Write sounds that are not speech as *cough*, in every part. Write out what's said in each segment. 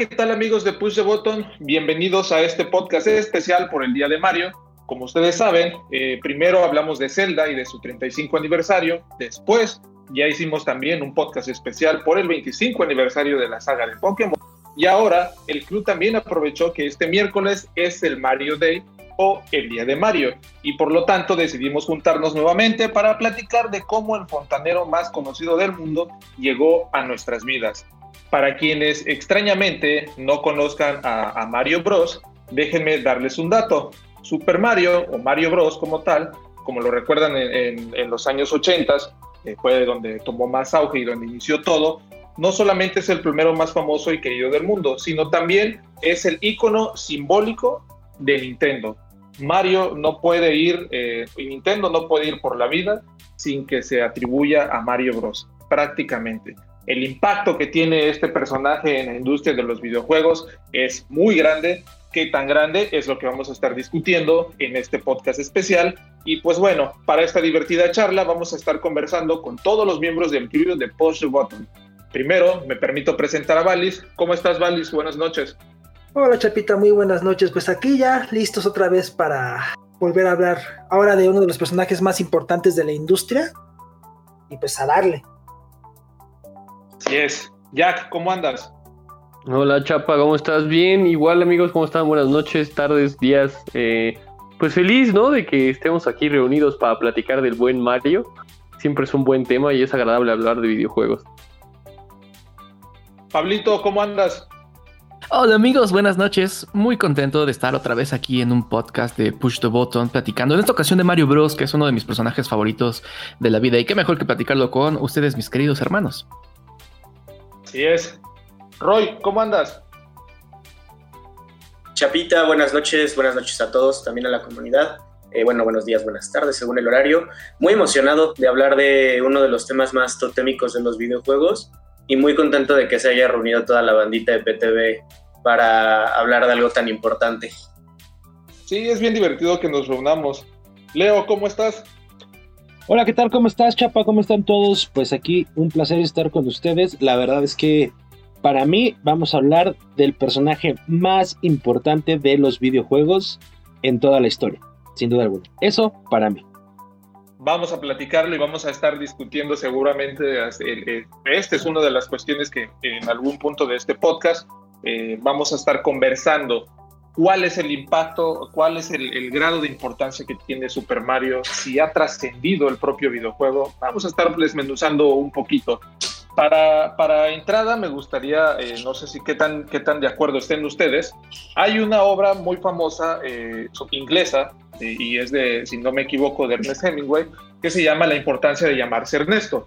¿qué tal amigos de Push the Button? Bienvenidos a este podcast especial por el Día de Mario. Como ustedes saben, eh, primero hablamos de Zelda y de su 35 aniversario. Después ya hicimos también un podcast especial por el 25 aniversario de la saga de Pokémon. Y ahora el club también aprovechó que este miércoles es el Mario Day o el Día de Mario. Y por lo tanto decidimos juntarnos nuevamente para platicar de cómo el fontanero más conocido del mundo llegó a nuestras vidas. Para quienes extrañamente no conozcan a, Mario Bros, déjenme darles un dato. Super Mario o Mario Bros como tal, como lo recuerdan en, los años 80, eh, fue donde tomó más auge y donde inició todo, no solamente es el primero más famoso y querido del mundo, sino también es el icono simbólico de Nintendo. Mario no puede ir, eh, Nintendo no puede ir por la vida sin que se atribuya a Mario Bros. Prácticamente el impacto que tiene este personaje en la industria de los videojuegos es muy grande. ¿Qué tan grande? Es lo que vamos a estar discutiendo en este podcast especial. Y pues bueno, para esta divertida charla vamos a estar conversando con todos los miembros del club de the Button. Primero, me permito presentar a Valis. ¿Cómo estás, Valis? Buenas noches. Hola, Chapita, muy buenas noches. Pues aquí ya listos otra vez para volver a hablar ahora de uno de los personajes más importantes de la industria. Y pues a darle. Así es. Jack, ¿cómo andas? Hola Chapa, ¿cómo estás? Bien, igual amigos, ¿cómo están? Buenas noches, tardes, días. Eh, pues feliz, ¿no? De que estemos aquí reunidos para platicar del buen Mario. Siempre es un buen tema y es agradable hablar de videojuegos. Pablito, ¿cómo andas? Hola amigos, buenas noches. Muy contento de estar otra vez aquí en un podcast de Push the Button platicando en esta ocasión de Mario Bros, que es uno de mis personajes favoritos de la vida. Y qué mejor que platicarlo con ustedes, mis queridos hermanos. Así es. Roy, ¿cómo andas? Chapita, buenas noches, buenas noches a todos, también a la comunidad. Eh, bueno, buenos días, buenas tardes, según el horario. Muy emocionado de hablar de uno de los temas más totémicos de los videojuegos y muy contento de que se haya reunido toda la bandita de PTV para hablar de algo tan importante. Sí, es bien divertido que nos reunamos. Leo, ¿cómo estás? Hola, ¿qué tal? ¿Cómo estás, Chapa? ¿Cómo están todos? Pues aquí un placer estar con ustedes. La verdad es que para mí vamos a hablar del personaje más importante de los videojuegos en toda la historia, sin duda alguna. Eso para mí vamos a platicarlo y vamos a estar discutiendo seguramente. Esta es una de las cuestiones que en algún punto de este podcast eh, vamos a estar conversando. ¿Cuál es el impacto, cuál es el, grado de importancia que tiene Super Mario? Si ha trascendido el propio videojuego. Vamos a estar desmenuzando un poquito. Para, para entrada me gustaría, eh, no sé si qué tan, qué tan de acuerdo estén ustedes, hay una obra muy famosa eh, inglesa y es de, si no me equivoco, de Ernest Hemingway, que se llama La importancia de llamarse Ernesto.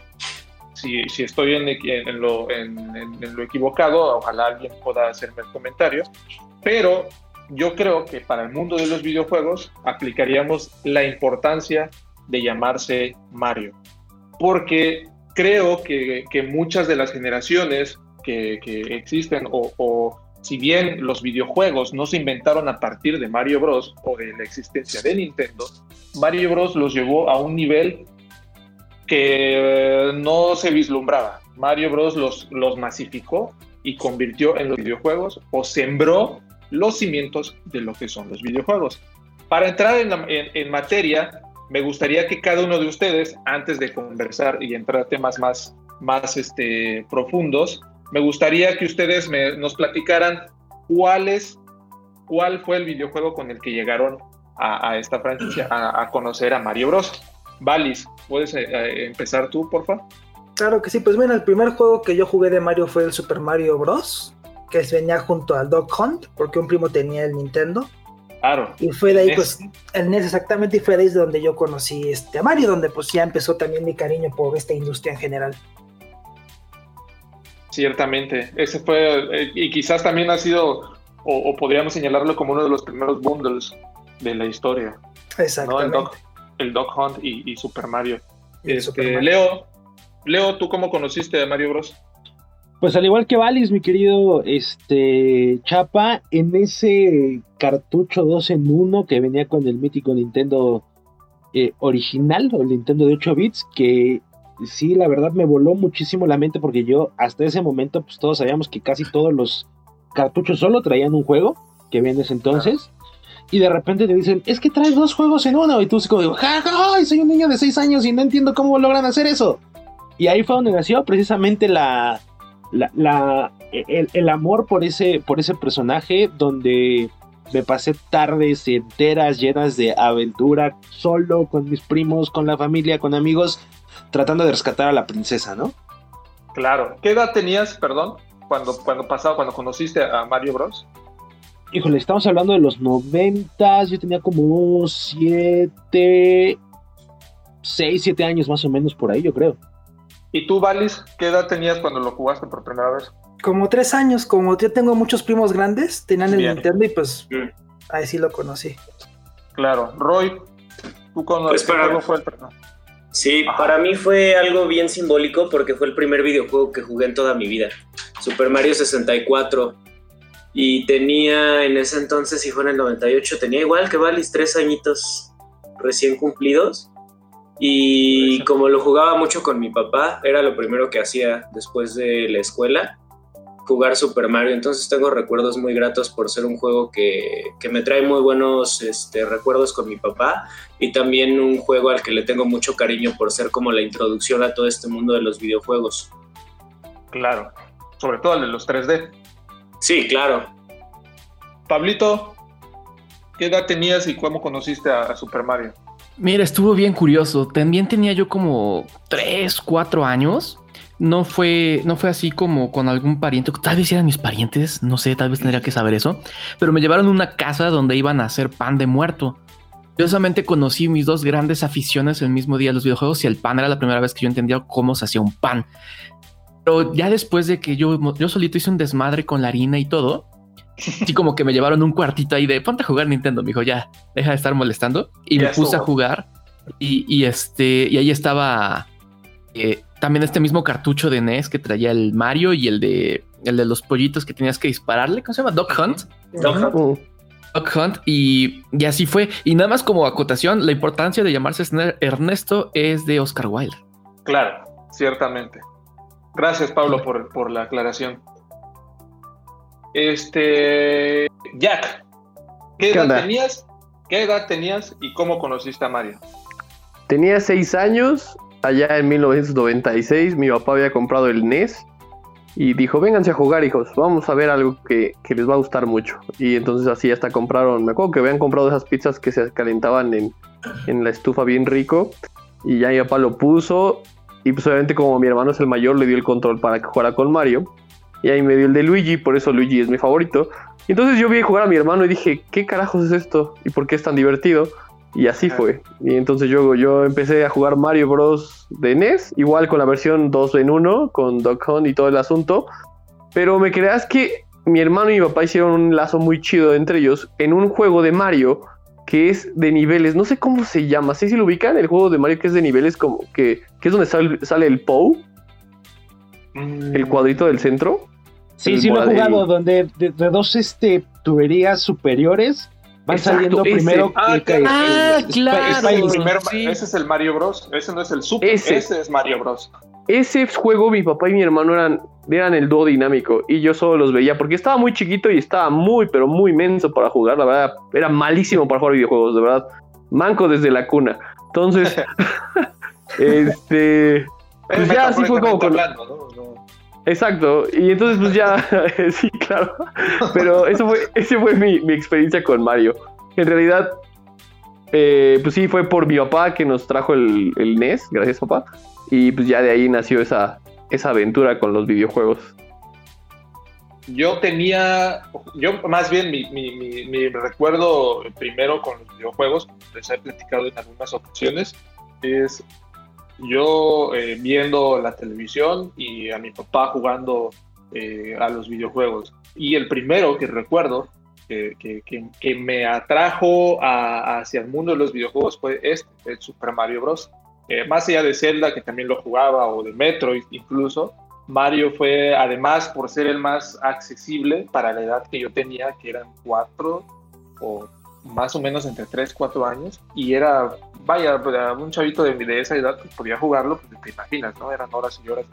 Si, si estoy en, en, lo, en, lo, equivocado, ojalá alguien pueda hacerme el comentario, pero yo creo que para el mundo de los videojuegos aplicaríamos la importancia de llamarse Mario, porque creo que, que muchas de las generaciones que, que existen o si bien los videojuegos no se inventaron a partir de Mario Bros. o de la existencia de Nintendo, Mario Bros. los llevó a un nivel que no se vislumbraba. Mario Bros. los, los masificó y convirtió en los videojuegos o sembró los cimientos de lo que son los videojuegos. Para entrar en, materia, me gustaría que cada uno de ustedes, antes de conversar y entrar a temas más, más este, profundos, me gustaría que ustedes nos platicaran cuál cuál fue el videojuego con el que llegaron a, esta franquicia, a, conocer a Mario Bros. Valis, ¿puedes eh, eh, empezar tú, por favor? Claro que sí, pues bueno, el primer juego que yo jugué de Mario fue el Super Mario Bros. Que venía junto al Dog Hunt, porque un primo tenía el Nintendo. Claro. Y fue de ahí, pues, el NES exactamente, y fue de ahí donde yo conocí este, a Mario, donde pues ya empezó también mi cariño por esta industria en general. Ciertamente, ese fue, eh, y quizás también ha sido, o, podríamos señalarlo como uno de los primeros bundles de la historia. Exactamente. El, Dog, Hunt y, Super Mario. Este, Leo, Leo, ¿tú cómo conociste a Mario Bros? Pues al igual que Valis, mi querido este Chapa, en ese cartucho 2 en 1 que venía con el mítico Nintendo eh, original, o el Nintendo de 8 bits, que sí, la verdad me voló muchísimo la mente porque yo hasta ese momento pues todos sabíamos que casi todos los cartucho solo traían un juego que viene ese entonces. Y de repente te dicen, es que traes dos juegos en uno. Y tú como, ¡Ja, ja, soy un niño de seis años y no entiendo cómo logran hacer eso. Y ahí fue donde nació precisamente la, la, el, el, amor por ese, por ese personaje, donde me pasé tardes enteras llenas de aventura, solo, con mis primos, con la familia, con amigos, tratando de rescatar a la princesa, ¿no? Claro. ¿Qué edad tenías, perdón, cuando, cuando pasaba, cuando conociste a Mario Bros? Híjole, estamos hablando de los noventas, yo tenía como siete, seis, siete años más o menos por ahí, yo creo. ¿Y tú, Valis, qué edad tenías cuando lo jugaste por primera vez? Como tres años, como yo tengo muchos primos grandes, tenían el Nintendo y pues mm. ahí sí lo conocí. Claro. Roy, ¿tú conoces pues para... fue el Sí, para mí fue algo bien simbólico porque fue el primer videojuego que jugué en toda mi vida. Super Mario 64. Y tenía en ese entonces, y fue en el 98, tenía igual que Valis, tres añitos recién cumplidos. Y como lo jugaba mucho con mi papá, era lo primero que hacía después de la escuela jugar Super Mario, entonces tengo recuerdos muy gratos por ser un juego que, me trae muy buenos este, recuerdos con mi papá y también un juego al que le tengo mucho cariño por ser como la introducción a todo este mundo de los videojuegos. Claro, sobre todo el de los 3D. Sí, claro. Pablito, ¿qué edad tenías y cómo conociste a, a Super Mario? Mira, estuvo bien curioso. También tenía yo como 3, 4 años no fue, no fue así como con algún pariente, tal vez eran mis parientes, no sé, tal vez tendría que saber eso, pero me llevaron a una casa donde iban a hacer pan de muerto. Curiosamente conocí mis dos grandes aficiones el mismo día, los videojuegos y el pan. Era la primera vez que yo entendía cómo se hacía un pan. Pero ya después de que yo, yo solito hice un desmadre con la harina y todo, así como que me llevaron un cuartito ahí de ponte a jugar Nintendo, me dijo ya, deja de estar molestando. Y me puse a jugar y, este, y ahí estaba eh, también este mismo cartucho de NES que traía el Mario y el de el de los pollitos que tenías que dispararle. ¿Cómo se llama? Dog Hunt. Dog Hunt. Dog Hunt. Y, y, así fue. Y nada más como acotación, la importancia de llamarse Ernesto es de Oscar Wilde. Claro, ciertamente. Gracias, Pablo, por, por la aclaración. Este. Jack, ¿qué, edad tenías? ¿Qué edad tenías y cómo conociste a Mario? Tenía seis años allá en 1996 mi papá había comprado el NES y dijo, vénganse a jugar hijos, vamos a ver algo que, les va a gustar mucho. Y entonces así hasta compraron, me acuerdo que habían comprado esas pizzas que se calentaban en, en la estufa bien rico y ya mi papá lo puso y pues obviamente como mi hermano es el mayor le dio el control para que jugara con Mario y ahí me dio el de Luigi, por eso Luigi es mi favorito. Y entonces yo vi jugar a mi hermano y dije, ¿qué carajos es esto? ¿Y por qué es tan divertido? Y así fue. Y entonces yo, yo empecé a jugar Mario Bros. de NES, igual con la versión 2 en 1, con Doc Hunt y todo el asunto. Pero me creas que mi hermano y mi papá hicieron un lazo muy chido entre ellos en un juego de Mario que es de niveles, no sé cómo se llama, ¿sí si lo ubican? El juego de Mario que es de niveles como que, que es donde sale, el mm. el cuadrito del centro. Sí, sí lo he jugado, donde de, dos este, tuberías superiores Van saliendo primero. Ah, claro. Ese es el Mario Bros. Ese no es el Super. Ese, es Mario Bros. Ese juego, mi papá y mi hermano eran, eran el dúo dinámico y yo solo los veía porque estaba muy chiquito y estaba muy, pero muy menso para jugar. La verdad, era malísimo para jugar videojuegos, de verdad. Manco desde la cuna. Entonces, *laughs* *laughs* este. Pues ya así fue como con. Exacto, y entonces pues ya, *laughs* *laughs* sí, claro, pero eso fue, ese fue mi, experiencia con Mario. En realidad, eh, pues sí, fue por mi papá que nos trajo el, el, NES, gracias papá, y pues ya de ahí nació esa, esa aventura con los videojuegos. Yo tenía, yo más bien mi, mi, mi recuerdo primero con los videojuegos, les he platicado en algunas ocasiones, es yo eh, viendo la televisión y a mi papá jugando eh, a los videojuegos. Y el primero que recuerdo que, que, me atrajo hacia el mundo de los videojuegos fue este, el Super Mario Bros. Eh, más allá de Zelda, que también lo jugaba, o de Metroid incluso, Mario fue, además, por ser el más accesible para la edad que yo tenía, que eran cuatro o más o menos entre 3, 4 años, y era, vaya, un chavito de, de esa edad pues, podía jugarlo, pues te imaginas, ¿no? Eran horas y horas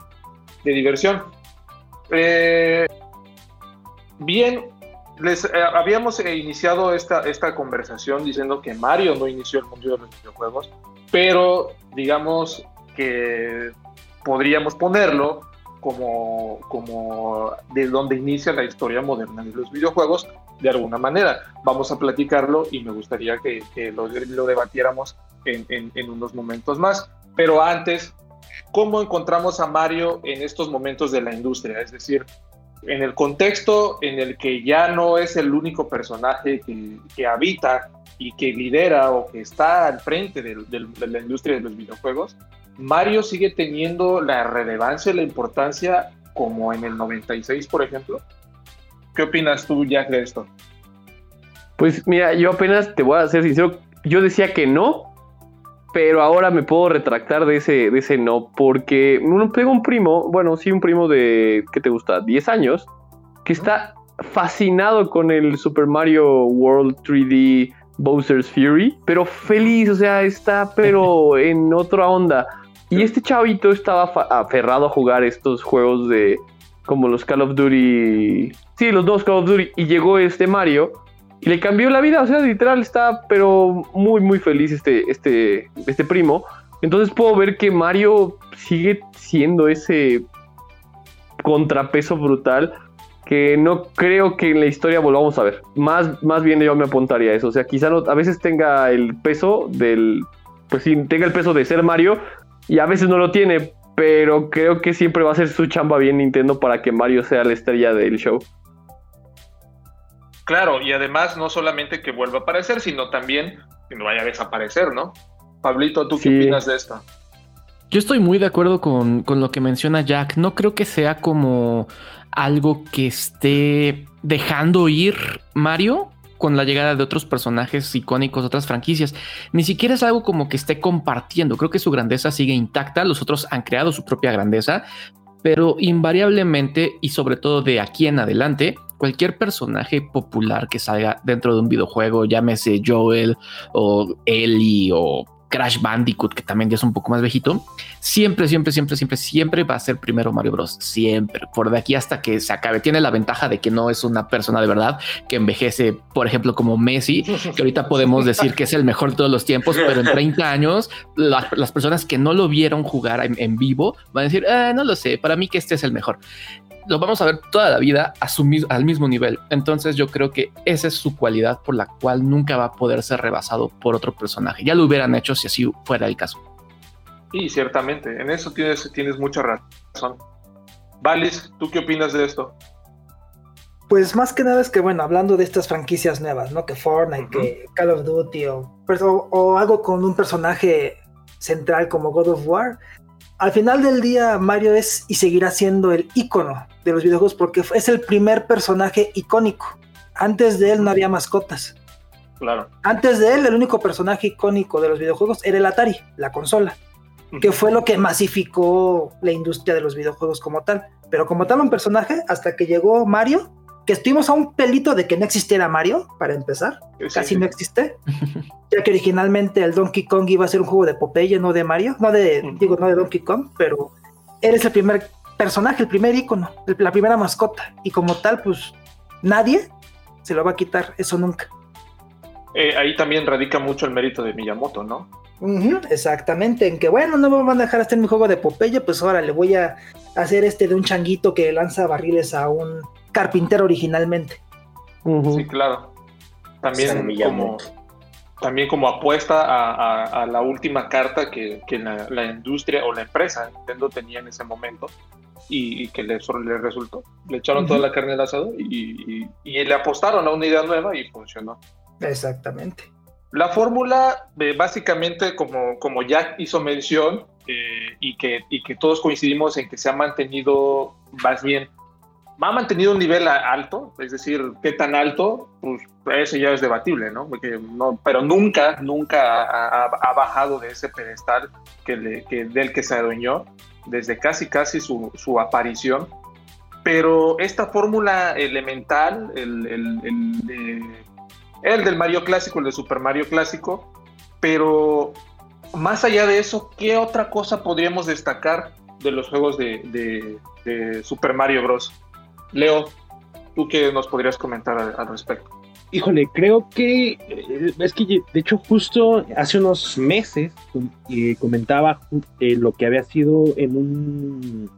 de diversión. Eh, bien, les eh, habíamos eh, iniciado esta, esta conversación diciendo que Mario no inició el mundo de los videojuegos, pero digamos que podríamos ponerlo como, como de donde inicia la historia moderna de los videojuegos de alguna manera. Vamos a platicarlo y me gustaría que, lo, debatiéramos en, unos momentos más. Pero antes, ¿cómo encontramos a Mario en estos momentos de la industria? Es decir, en el contexto en el que ya no es el único personaje que, habita y que lidera o que está al frente de, la industria de los videojuegos, Mario sigue teniendo la relevancia y la importancia como en el 96, por ejemplo. ¿Qué opinas tú, Jack, de esto? Pues mira, yo apenas te voy a ser sincero, yo decía que no, pero ahora me puedo retractar de ese, de ese no, porque tengo un primo, bueno, sí, un primo de, ¿qué te gusta? 10 años, que está fascinado con el Super Mario World 3D Bowser's Fury, pero feliz, o sea, está pero *laughs* en otra onda. Y este chavito estaba aferrado a jugar estos juegos de como los Call of Duty, sí, los dos Call of Duty, y llegó este Mario y le cambió la vida, o sea, literal está, pero muy, muy feliz este, este, este primo. Entonces puedo ver que Mario sigue siendo ese contrapeso brutal que no creo que en la historia volvamos a ver. Más, más bien yo me apuntaría a eso. O sea, quizá a veces tenga el peso del, pues sí, tenga el peso de ser Mario y a veces no lo tiene, pero creo que siempre va a ser su chamba bien Nintendo para que Mario sea la estrella del show. Claro, y además no solamente que vuelva a aparecer, sino también que no vaya a desaparecer, ¿no? Pablito, ¿tú qué opinas de esto? Yo estoy muy de acuerdo con, con, lo que menciona Jack. No creo que sea como algo que esté dejando ir Mario con la llegada de otros personajes icónicos, otras franquicias. Ni siquiera es algo como que esté compartiendo. Creo que su grandeza sigue intacta. Los otros han creado su propia grandeza, pero invariablemente y sobre todo de aquí en adelante, cualquier personaje popular que salga dentro de un videojuego, llámese Joel o Ellie o Crash Bandicoot, que también ya es un poco más viejito, siempre, siempre, siempre, siempre, siempre va a ser primero Mario Bros. Siempre, por de aquí hasta que se acabe. Tiene la ventaja de que no es una persona de verdad que envejece, por ejemplo, como Messi, que ahorita podemos decir que es el mejor de todos los tiempos, pero en 30 años, las personas que no lo vieron jugar en, vivo van a decir, ah, no lo sé, para mí que este es el mejor lo vamos a ver toda la vida a su, al mismo nivel. Entonces yo creo que esa es su cualidad por la cual nunca va a poder ser rebasado por otro personaje. Ya lo hubieran hecho si así fuera el caso. Sí, ciertamente. En eso tienes, tienes mucha razón. Valis, ¿tú qué opinas de esto? Pues más que nada es que, bueno, hablando de estas franquicias nuevas, ¿no? Que Fortnite, que Call of Duty o, o algo con un personaje central como God of War, al final del día Mario es y seguirá siendo el icono de los videojuegos porque es el primer personaje icónico. Antes de él no había mascotas. Claro. Antes de él el único personaje icónico de los videojuegos era el Atari, la consola, que fue lo que masificó la industria de los videojuegos como tal. Pero como tal un personaje hasta que llegó Mario que estuvimos a un pelito de que no existiera Mario, para empezar. Casi no existe. *laughs* ya que originalmente el Donkey Kong iba a ser un juego de Popeye, no de Mario. No de, digo, no de Donkey Kong, pero eres el primer personaje, el primer icono, la primera mascota. Y como tal, pues nadie se lo va a quitar, eso nunca. Eh, ahí también radica mucho el mérito de Miyamoto, ¿no? Exactamente, en que bueno, no me van a dejar hacer mi juego de Popeye, pues ahora le voy a hacer este de un changuito que lanza barriles a un carpintero originalmente. Sí, claro. También como, también como apuesta a, la última carta que, la, industria o la empresa Nintendo tenía en ese momento y, que le, le, resultó. Le echaron toda la carne al asado y, le apostaron a una idea nueva y funcionó. Exactamente. La fórmula, eh, básicamente, como, como Jack hizo mención, eh, y, que, y que todos coincidimos en que se ha mantenido más bien ha mantenido un nivel alto, es decir, qué tan alto, pues eso ya es debatible, ¿no? no pero nunca, nunca ha, bajado de ese pedestal que, del que se adueñó desde casi, casi su, su aparición. Pero esta fórmula elemental, el, el, el, del Mario Clásico, el de Super Mario Clásico, pero más allá de eso, ¿qué otra cosa podríamos destacar de los juegos de, de Super Mario Bros? Leo. ¿tú qué nos podrías comentar al, respecto? Híjole, creo que eh, es que de hecho justo hace unos meses eh, comentaba eh, lo que había sido en un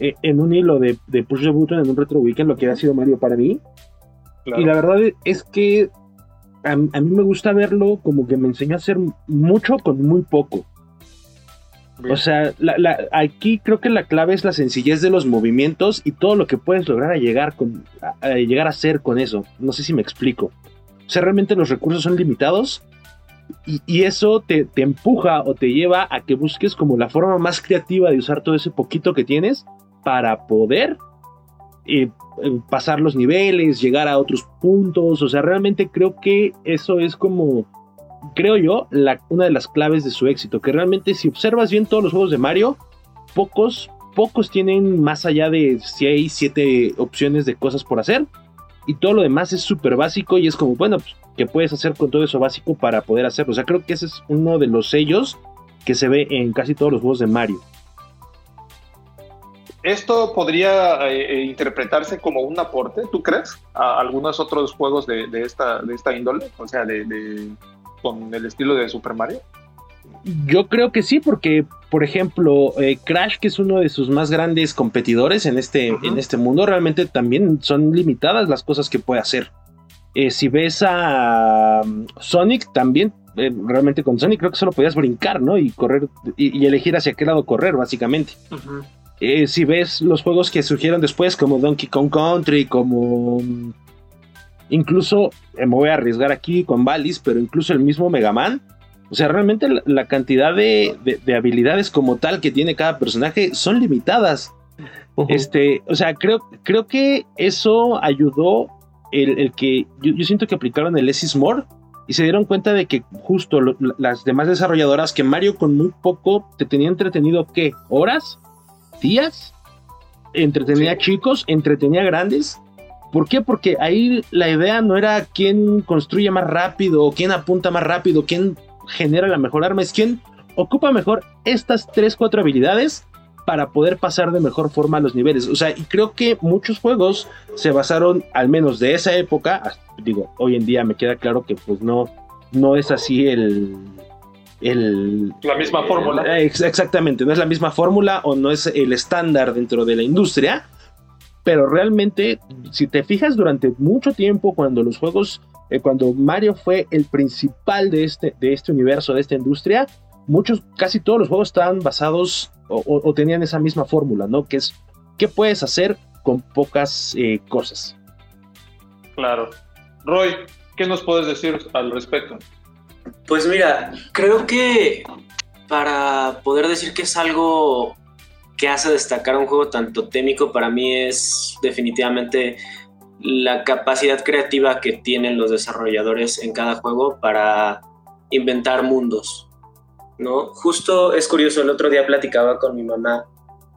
en un hilo de, de Push the Button en un retro weekend lo que había sido Mario para mí. Y la verdad es que a, mí me gusta verlo como que me enseñó a hacer mucho con muy poco. O sea, aquí creo que la clave es la sencillez de los movimientos y todo lo que puedes lograr a llegar, con, a, llegar a hacer con eso. No sé si me explico. O sea, realmente los recursos son limitados y, eso te, te, empuja o te lleva a que busques como la forma más creativa de usar todo ese poquito que tienes para poder eh, pasar los niveles, llegar a otros puntos. O sea, realmente creo que eso es como, creo yo, una de las claves de su éxito. Que realmente si observas bien todos los juegos de Mario, pocos, pocos tienen más allá de 6, 7 opciones de cosas por hacer. Y todo lo demás es súper básico y es como, bueno, pues, ¿qué puedes hacer con todo eso básico para poder hacerlo? O sea, creo que ese es uno de los sellos que se ve en casi todos los juegos de Mario. ¿Esto podría eh, eh, interpretarse como un aporte, tú crees, a algunos otros juegos de, esta, de esta índole? O sea, de, con el estilo de Super Mario. Yo creo que sí, porque, por ejemplo, eh, Crash, que es uno de sus más grandes competidores en este, en este mundo, realmente también son limitadas las cosas que puede hacer. si ves a um, Sonic, también, realmente con Sonic creo que solo podías brincar, ¿no? Y correr, y, elegir hacia qué lado correr, básicamente. Eh, si ves los juegos que surgieron después, como Donkey Kong Country, como mm, incluso, eh, me voy a arriesgar aquí con Valis, pero incluso el mismo Mega Man, o sea, realmente la, cantidad de, habilidades como tal que tiene cada personaje son limitadas. Este, o sea, creo, creo que eso ayudó el, que yo, siento que aplicaron el Less More y se dieron cuenta de que justo las demás desarrolladoras que Mario con muy poco te tenía entretenido, ¿qué? ¿Horas? Días, entretenía chicos, entretenía grandes. ¿Por qué? Porque ahí la idea no era quién construye más rápido, quién apunta más rápido, quién genera la mejor arma, es quién ocupa mejor estas tres, cuatro habilidades para poder pasar de mejor forma a los niveles. O sea, y creo que muchos juegos se basaron, al menos de esa época, digo, hoy en día me queda claro que pues no, no es así el, la misma fórmula. exactamente, no es la misma fórmula o no es el estándar dentro de la industria, pero realmente, si te fijas durante mucho tiempo, cuando los juegos, eh, cuando Mario fue el principal de este, de este universo, de esta industria, muchos, casi todos los juegos estaban basados o, tenían esa misma fórmula, ¿no? Que es, ¿qué puedes hacer con pocas eh, cosas? Claro. Roy, ¿qué nos puedes decir al respecto? Pues mira, creo que para poder decir que es algo que hace destacar un juego tanto técnico para mí es definitivamente la capacidad creativa que tienen los desarrolladores en cada juego para inventar mundos. ¿no? Justo es curioso, el otro día platicaba con mi mamá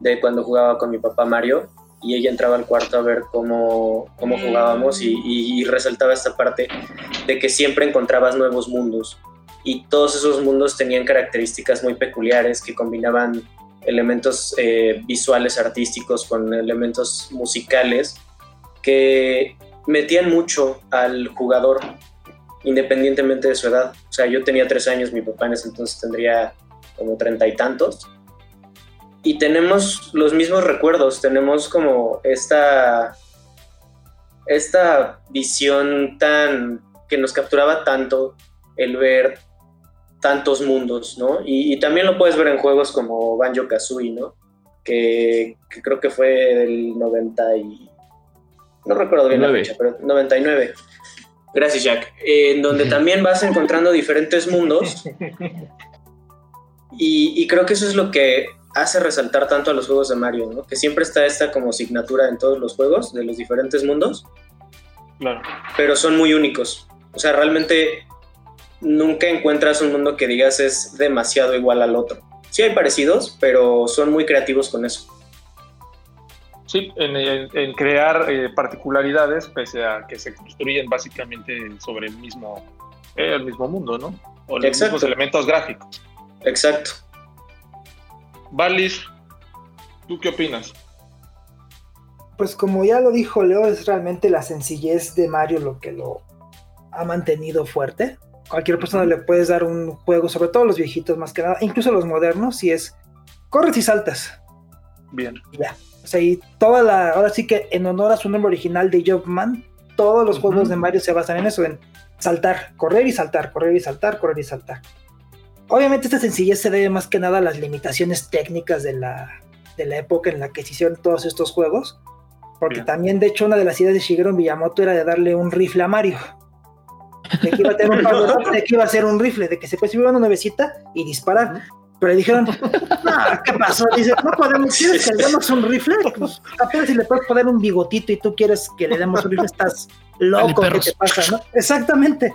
de cuando jugaba con mi papá Mario y ella entraba al cuarto a ver cómo, cómo jugábamos y, y resaltaba esta parte de que siempre encontrabas nuevos mundos y todos esos mundos tenían características muy peculiares que combinaban elementos eh, visuales artísticos con elementos musicales que metían mucho al jugador independientemente de su edad. O sea, yo tenía tres años, mi papá en ese entonces tendría como treinta y tantos. Y tenemos los mismos recuerdos, tenemos como esta, esta visión tan que nos capturaba tanto el ver tantos mundos, ¿no? Y, también lo puedes ver en juegos como Banjo Kazooie, ¿no? Que, creo que fue del 90 y... No recuerdo bien la fecha, pero 99. Gracias, Jack. en donde *laughs* también vas encontrando diferentes mundos. *laughs* Y, y, creo que eso es lo que hace resaltar tanto a los juegos de Mario, ¿no? Que siempre está esta como asignatura en todos los juegos de los diferentes mundos. Claro. Pero son muy únicos. O sea, realmente nunca encuentras un mundo que digas es demasiado igual al otro. Sí hay parecidos, pero son muy creativos con eso. Sí, en, crear eh, particularidades, pese a que se construyen básicamente sobre el mismo, eh, el mismo mundo, ¿no? O los mismos elementos gráficos. Exacto. Valis, ¿tú qué opinas? Pues como ya lo dijo Leo, es realmente la sencillez de Mario lo que lo ha mantenido fuerte. Cualquier persona le puedes dar un juego, sobre todo los viejitos más que nada, incluso los modernos, si es corres y saltas. Bien. Ya. O sea, y toda la. Ahora sí que en honor a su nombre original de Jobman, todos los juegos de Mario se basan en eso, en saltar, correr y saltar, correr y saltar, correr y saltar. Obviamente esta sencillez se debe más que nada a las limitaciones técnicas de la, de la época en la que se hicieron todos estos juegos. Porque Bien. también, de hecho, una de las ideas de Shigeru Miyamoto era de darle un rifle a Mario. De que iba a tener un power-up, de que iba a ser un rifle, de que se puede subir una nuevecita y disparar. Pero le dijeron, no, ¿qué pasó? Dice, no podemos, ¿quieres que le demos un rifle? Pues apenas si le puedes poner un bigotito y tú quieres que le demos un rifle, estás loco, ¿qué te pasa? ¿no? Exactamente.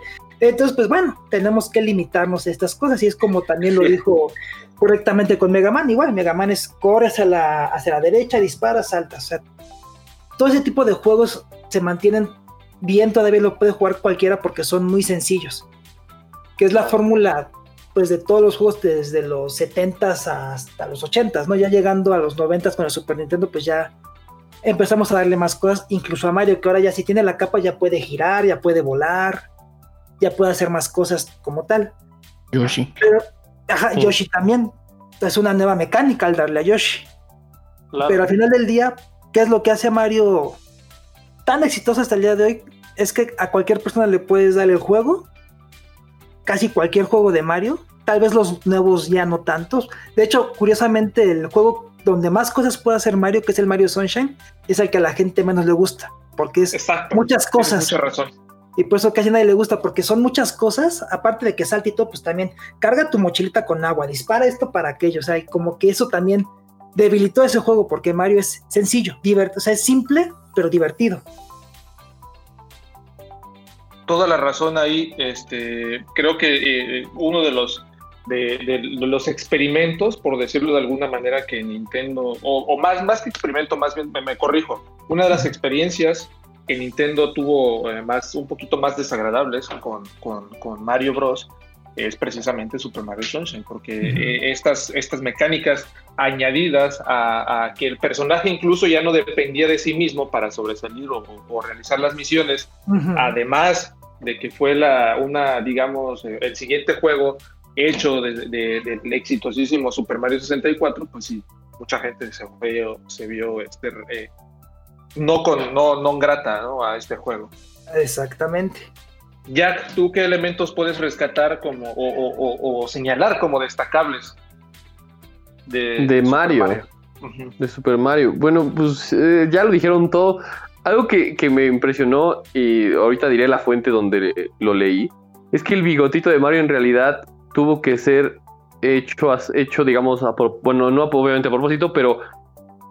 Entonces, pues bueno, tenemos que limitarnos a estas cosas y es como también lo dijo correctamente con Mega Man. Igual, Mega Man es corre hacia la, hacia la derecha, dispara, salta. O sea, todo ese tipo de juegos se mantienen bien, todavía lo puede jugar cualquiera porque son muy sencillos. Que es la fórmula pues de todos los juegos desde los 70s hasta los 80s, ¿no? Ya llegando a los 90s con el Super Nintendo, pues ya empezamos a darle más cosas, incluso a Mario, que ahora ya si tiene la capa ya puede girar, ya puede volar, ya puede hacer más cosas como tal. Yoshi. Pero, ajá, Sí. Yoshi también. Es una nueva mecánica al darle a Yoshi. Claro. Pero al final del día, ¿qué es lo que hace a Mario tan exitoso hasta el día de hoy? Es que a cualquier persona le puedes dar el juego, casi cualquier juego de Mario, tal vez los nuevos ya no tantos. De hecho, curiosamente, el juego donde más cosas puede hacer Mario, que es el Mario Sunshine, es el que a la gente menos le gusta, porque es Exacto. muchas Tienes cosas. Mucha razón. Y por eso casi a nadie le gusta, porque son muchas cosas, aparte de que todo, pues también carga tu mochilita con agua, dispara esto para aquello, o sea, y como que eso también debilitó ese juego, porque Mario es sencillo, divertido, o sea, es simple, pero divertido. toda la razón ahí. Este, creo que eh, uno de los de, de los experimentos, por decirlo de alguna manera, que Nintendo, o, o más, más que experimento, más bien me, me corrijo, una de las experiencias que Nintendo tuvo eh, más, un poquito más desagradables con, con, con Mario Bros. es precisamente Super Mario Sunshine, porque eh, estas, estas mecánicas añadidas a, a que el personaje incluso ya no dependía de sí mismo para sobresalir o, o realizar las misiones, además de que fue la, una, digamos, eh, el siguiente juego hecho de- de- del exitosísimo Super Mario 64, pues sí, mucha gente se vio, se vio este, eh, no, con, no, no grata ¿no? a este juego. Exactamente. Jack, ¿tú qué elementos puedes rescatar como, o, o- o- o señalar como destacables de, De Super Mario. Ujú. de Super Mario. Bueno, pues eh, ya lo dijeron todo. Algo que, que me impresionó, y ahorita diré la fuente donde lo leí, es que el bigotito de Mario en realidad tuvo que ser hecho, hecho digamos, a bueno, no obviamente a propósito, pero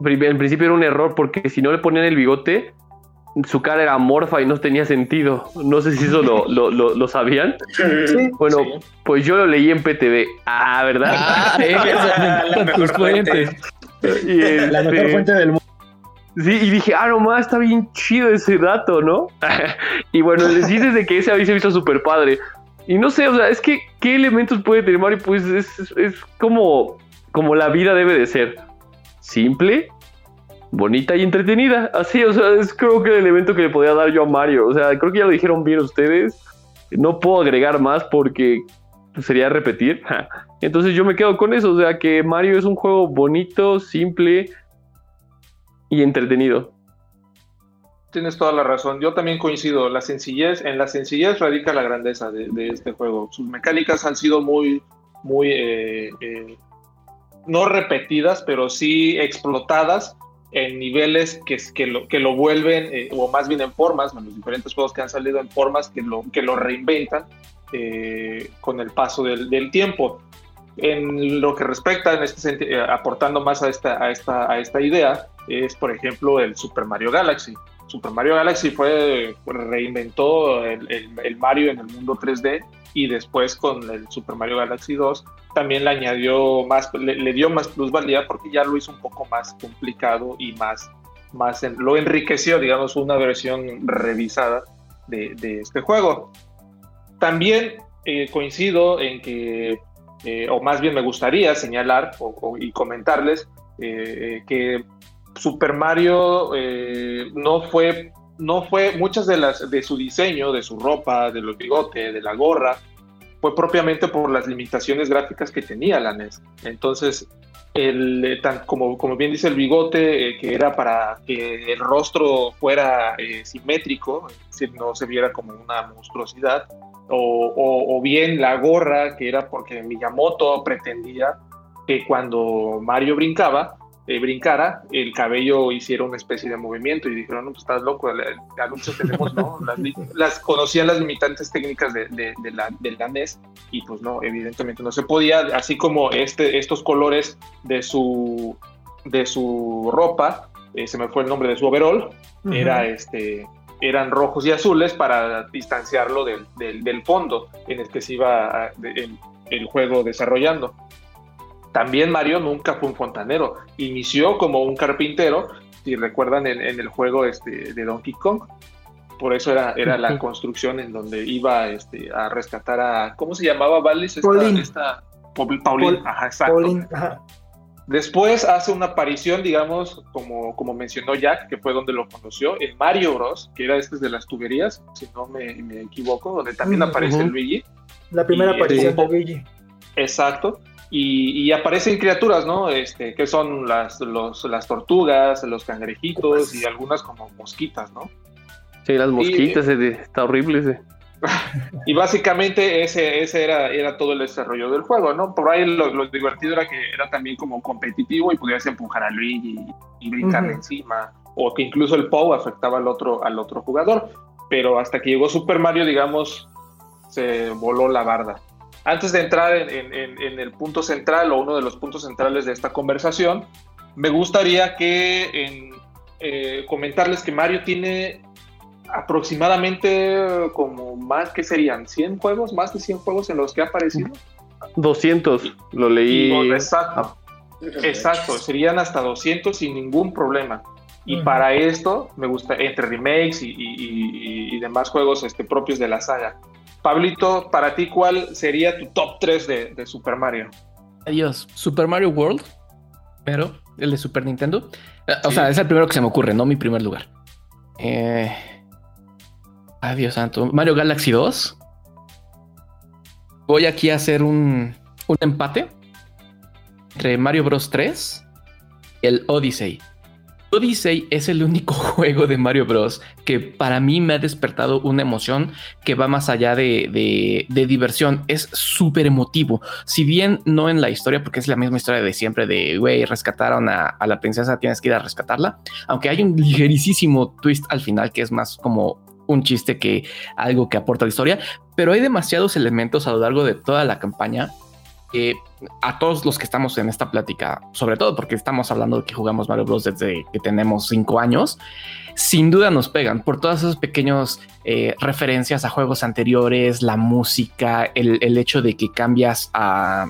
en principio era un error porque si no le ponían el bigote, su cara era amorfa y no tenía sentido. No sé si eso lo, *laughs* lo, lo- lo sabían. Sí. Bueno, Sí. pues yo lo leí en PTV. Ah, ¿verdad? Ah, *laughs* eh, *laughs* La mejor tus fuentes. Y, La mejor este, fuente del mundo. Sí, y dije, ah, nomás está bien chido ese dato, ¿no? y bueno, les dices de que ese habéis visto súper padre. Y no sé, o sea, es que, ¿qué elementos puede tener Mario? Pues es, es- es como, como la vida debe de ser. Simple, bonita y entretenida. Así, o sea, es creo que el elemento que le podía dar yo a Mario. O sea, creo que ya lo dijeron bien ustedes. No puedo agregar más porque sería repetir. *laughs* Entonces yo me quedo con eso. O sea, que Mario es un juego bonito, simple y entretenido. Tienes toda la razón. Yo también coincido. La sencillez, en la sencillez radica la grandeza de, de este juego. Sus mecánicas han sido muy, muy, eh, eh, no repetidas, pero sí explotadas en niveles que, que, lo, que lo vuelven, eh, o más bien en formas, en los diferentes juegos que han salido en formas que lo, que lo reinventan eh, con el paso del, tiempo. En lo que respecta, en este eh, aportando más a esta, a, esta, a esta idea, es por ejemplo el Super Mario Galaxy. Super Mario Galaxy fue reinventó el, el, el, Mario en el mundo 3D y después con el Super Mario Galaxy 2 también le añadió más, le, dio más plusvalía porque ya lo hizo un poco más complicado y más, más lo enriqueció, digamos, una versión revisada de, este juego. También eh, coincido en que, eh, o más bien me gustaría señalar o, y comentarles eh, que Super Mario no fue, no fue, muchas de las, de su diseño, de su ropa, de los bigotes, de la gorra, fue propiamente por las limitaciones gráficas que tenía la NES. Entonces, el, eh, tan, como, como bien dice el bigote, eh, que era para que el rostro fuera simétrico, es decir, no se viera como una monstruosidad, o, bien la gorra, que era porque Miyamoto pretendía que cuando Mario brincaba, eh, brincara, el cabello hiciera una especie de movimiento y dijeron, no, pues estás loco, anuncios tenemos, ¿no? *laughs* Las, conocían las limitantes técnicas de, de, la, del NES y pues no, evidentemente no se podía, así como este, estos colores de su, de su ropa, eh, se me fue el nombre de su overall, era este eran rojos y azules para distanciarlo del, del, fondo en el que se iba el, juego desarrollando. También Mario nunca fue un fontanero, inició como un carpintero, si recuerdan en, el juego este, de Donkey Kong, por eso era, era la construcción en donde iba este, a rescatar a, ¿cómo se llamaba Valis? Esta, Pauline. ajá, exacto. Después hace una aparición, digamos, como, como mencionó Jack, que fue donde lo conoció, en Mario Bros, que era este de las tuberías, si no me, equivoco, donde también mm, aparece Luigi. La primera aparición de Luigi. Exacto. Y, aparecen criaturas, ¿no? Este, que son las, las tortugas, los cangrejitos y algunas como mosquitas, ¿no? Sí, las mosquitas, está horrible ese. *laughs* y básicamente ese, ese era, era todo el desarrollo del juego, ¿no? Por ahí lo, divertido era que era también como competitivo y podías empujar a Luigi y, brincarle encima, o que incluso el POW afectaba al otro, al otro jugador. Pero hasta que llegó Super Mario, digamos, se voló la barda. Antes de entrar en, en el punto central o uno de los puntos centrales de esta conversación, me gustaría que en, eh, comentarles que Mario tiene aproximadamente como más que serían 100 juegos, más de 100 juegos en los que ha aparecido. 200, lo leí. exacto, exacto, serían hasta 200 sin ningún problema. Y para esto me gusta, entre remakes y, demás juegos este, propios de la saga. Pablito, para ti, ¿cuál sería tu top 3 de, Super Mario? Adiós, Super Mario World, pero el de Super Nintendo. Eh, o sea, es el primero que se me ocurre, no mi primer lugar. Eh, Adiós, santo. Mario Galaxy 2. Voy aquí a hacer un, un empate entre Mario Bros 3 y el Odyssey. Odyssey es el único *laughs* juego de Mario Bros. que para mí me ha despertado una emoción que va más allá de, diversión. Es súper emotivo. Si bien no en la historia, porque es la misma historia de siempre de, güey, rescataron a, a, la princesa, tienes que ir a rescatarla. Aunque hay un ligerísimo twist al final que es más como un chiste que algo que aporta la historia, pero hay demasiados elementos a lo largo de toda la campaña que a todos los que estamos en esta plática, sobre todo porque estamos hablando de que jugamos Mario Bros desde que tenemos cinco años, sin duda nos pegan por todas esas pequeñas eh, referencias a juegos anteriores, la música, el, el hecho de que cambias a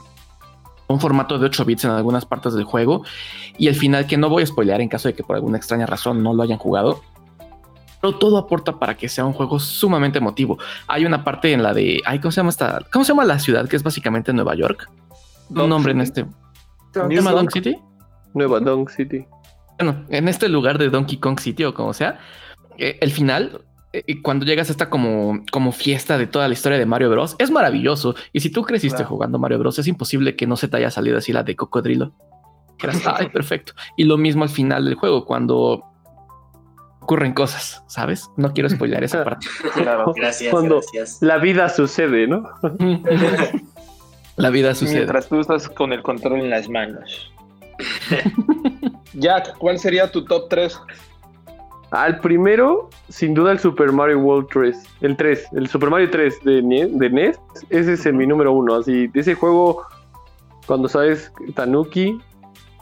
un formato de 8 bits en algunas partes del juego y el final que no voy a spoilear en caso de que por alguna extraña razón no lo hayan jugado, pero todo aporta para que sea un juego sumamente emotivo. Hay una parte en la de, ay, ¿cómo se llama esta? ¿Cómo se llama la ciudad que es básicamente Nueva York? Un nombre en este. ¿Nueva Donk City? Nueva Donk City. Bueno, en este lugar de Donkey Kong City o como sea, eh, el final, eh, cuando llegas a esta como, como fiesta de toda la historia de Mario Bros, es maravilloso. Y si tú creciste jugando Mario Bros, es imposible que no se te haya salido así la de cocodrilo. ay, perfecto. Y lo mismo al final del juego, cuando ocurren cosas, ¿sabes? No quiero spoiler esa *laughs* parte. Claro, gracias, Cuando La vida sucede, ¿no? *laughs* *laughs* la vida sucede. Mientras tú estás con el control en las manos. *laughs* Jack, ¿cuál sería tu top 3? Al primero, sin duda, el Super Mario World 3. El 3, el Super Mario 3 de, de NES. Ese es mi número uno. Así, de ese juego, cuando sabes Tanuki.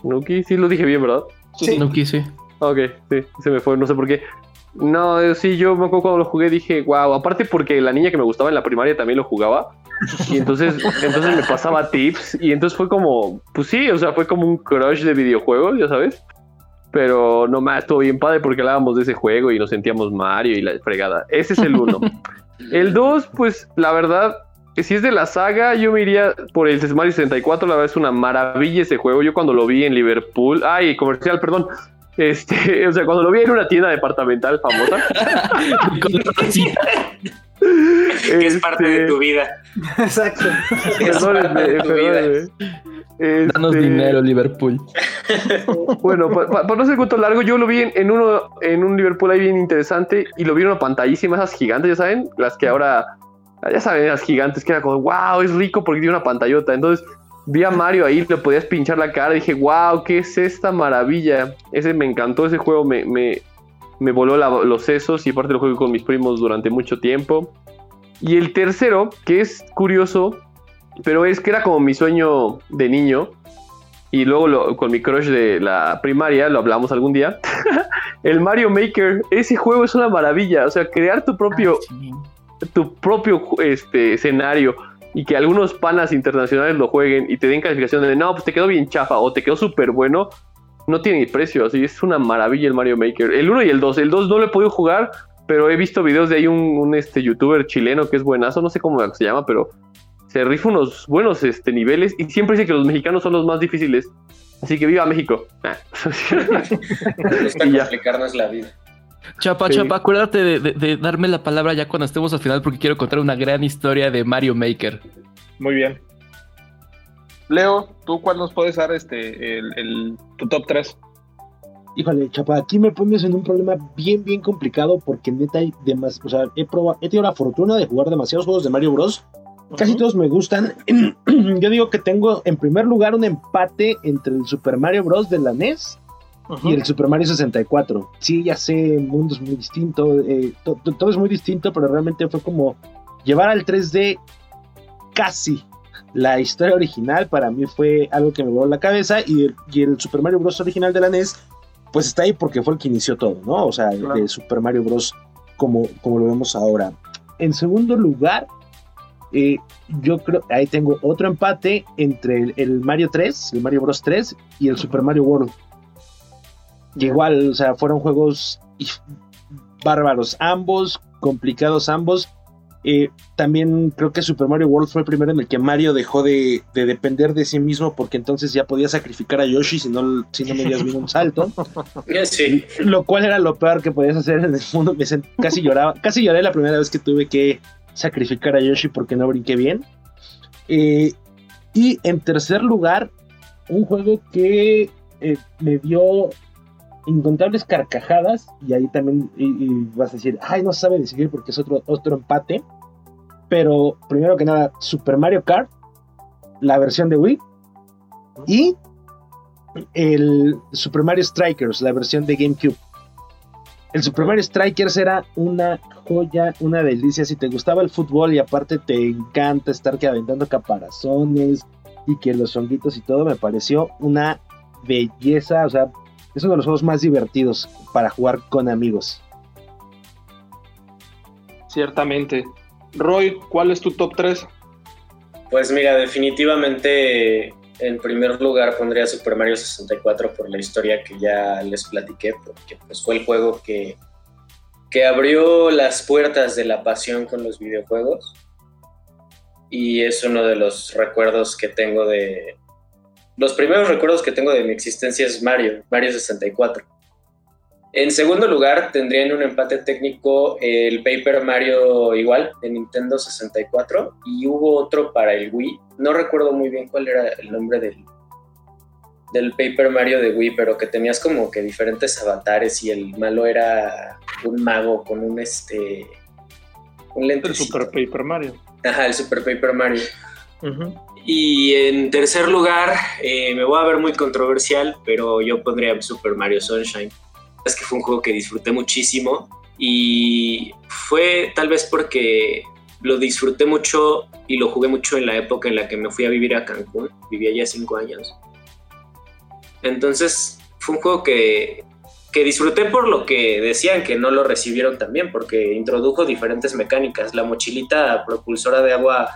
Tanuki, sí lo dije bien, ¿verdad? Sí. Tanuki, sí. Ok, sí, se me fue, no sé por qué. No, eh, sí, yo me acuerdo cuando lo jugué dije, wow, aparte porque la niña que me gustaba en la primaria también lo jugaba. Y entonces, entonces me pasaba tips y entonces fue como, pues sí, o sea, fue como un crush de videojuegos, ya sabes. Pero no más, estuvo bien padre porque hablábamos de ese juego y nos sentíamos Mario y la fregada. Ese es el uno. *laughs* el dos, pues la verdad, si es de la saga, yo me iría por el Mario 64. La verdad es una maravilla ese juego. Yo cuando lo vi en Liverpool, ay, comercial, perdón. Este, *laughs* o sea, cuando lo vi en una tienda departamental famosa. *laughs* *laughs* Que es parte de este, tu vida. Exacto. *laughs* Perdónenme, parte de tu perdónenme. Danos Este, dinero, Liverpool. *laughs* Bueno, para no ser cuento largo, yo lo vi en, en uno, en un Liverpool ahí bien interesante y lo vi en una pantallísima, esas gigantes, ya saben, las que ahora, ya saben, las gigantes, que era como, wow, es rico porque tiene una pantallota. Entonces vi a Mario ahí, le podías pinchar la cara y dije, wow, ¿qué es esta maravilla? Ese me encantó, ese juego me, me, me voló la- los sesos y aparte lo jugué con mis primos durante mucho tiempo. Y el tercero, que es curioso, pero es que era como mi sueño de niño. Y luego lo- con mi crush de la primaria, lo hablamos algún día. *laughs* el Mario Maker, ese juego es una maravilla. O sea, crear tu propio, tu propio este, escenario y que algunos panas internacionales lo jueguen y te den calificación de no, pues te quedó bien chafa o te quedó súper bueno, no tiene ni precio. Así es una maravilla el Mario Maker. El 1 y el 2. El 2 no lo he podido jugar, pero he visto videos de ahí un, un, este, youtuber chileno que es buenazo, no sé cómo se llama, pero se rifa unos buenos este, niveles y siempre dice que los mexicanos son los más difíciles. Así que viva México. *laughs* Ah. Complicarnos la vida. Chapa, Sí. Chapa, acuérdate de, de- de darme la palabra ya cuando estemos al final porque quiero contar una gran historia de Mario Maker. Muy bien. Leo, ¿tú cuál nos puedes dar este, el, el- tu top 3? Híjole, chapa, aquí me pones en un problema bien, bien complicado porque neta hay demás, o sea, he probado, he tenido la fortuna de jugar demasiados juegos de Mario Bros. Casi todos me gustan. *clears throat* Yo digo que tengo en primer lugar un empate entre el Super Mario Bros. de la NES y el Super Mario 64. Sí, ya sé, el mundo es muy distinto, eh, to- to- todo es muy distinto, pero realmente fue como llevar al 3D casi la historia original. Para mí fue algo que me voló la cabeza y el, y el Super Mario Bros. original de la NES, pues está ahí porque fue el que inició todo, ¿no? O sea, Claro. de Super Mario Bros. Como, como lo vemos ahora. En segundo lugar, eh, yo creo, ahí tengo otro empate entre el, el Mario 3, el Mario Bros 3 y el Super Mario World. Igual, o sea, fueron juegos bárbaros ambos, complicados ambos. Eh, también creo que Super Mario World fue el primero en el que Mario dejó de, de depender de sí mismo porque entonces ya podía sacrificar a Yoshi si no, si no medías bien un salto. Sí. Lo cual era lo peor que podías hacer en el mundo. Me sent- casi lloraba. Casi lloré la primera vez que tuve que sacrificar a Yoshi porque no brinqué bien. Eh, y en tercer lugar, un juego que eh, me dio incontables carcajadas. Y ahí también y- vas a decir, ay, no sabe decidir porque es otro, otro empate. Pero primero que nada, Super Mario Kart, la versión de Wii. Y el Super Mario Strikers, la versión de GameCube. El Super Mario Strikers era una joya, una delicia. Si te gustaba el fútbol y aparte te encanta estar que aventando caparazones y que los honguitos y todo, me pareció una belleza. O sea, es uno de los juegos más divertidos para jugar con amigos. Ciertamente. Roy, ¿cuál es tu top 3? Pues mira, definitivamente en primer lugar pondría Super Mario 64 por la historia que ya les platiqué, porque pues fue el juego que, que abrió las puertas de la pasión con los videojuegos. Y es uno de los recuerdos que tengo de... Los primeros recuerdos que tengo de mi existencia es Mario, Mario 64. En segundo lugar, tendría en un empate técnico el Paper Mario igual de Nintendo 64 y hubo otro para el Wii. No recuerdo muy bien cuál era el nombre del, del Paper Mario de Wii, pero que tenías como que diferentes avatares y el malo era un mago con un este un. El Super Paper Mario. Ajá, el Super Paper Mario. Y en tercer lugar, eh, me voy a ver muy controversial, pero yo pondría Super Mario Sunshine. Es que fue un juego que disfruté muchísimo y fue tal vez porque lo disfruté mucho y lo jugué mucho en la época en la que me fui a vivir a Cancún. Vivía ya cinco años. Entonces fue un juego que, que disfruté por lo que decían que no lo recibieron también, porque introdujo diferentes mecánicas. La mochilita propulsora de agua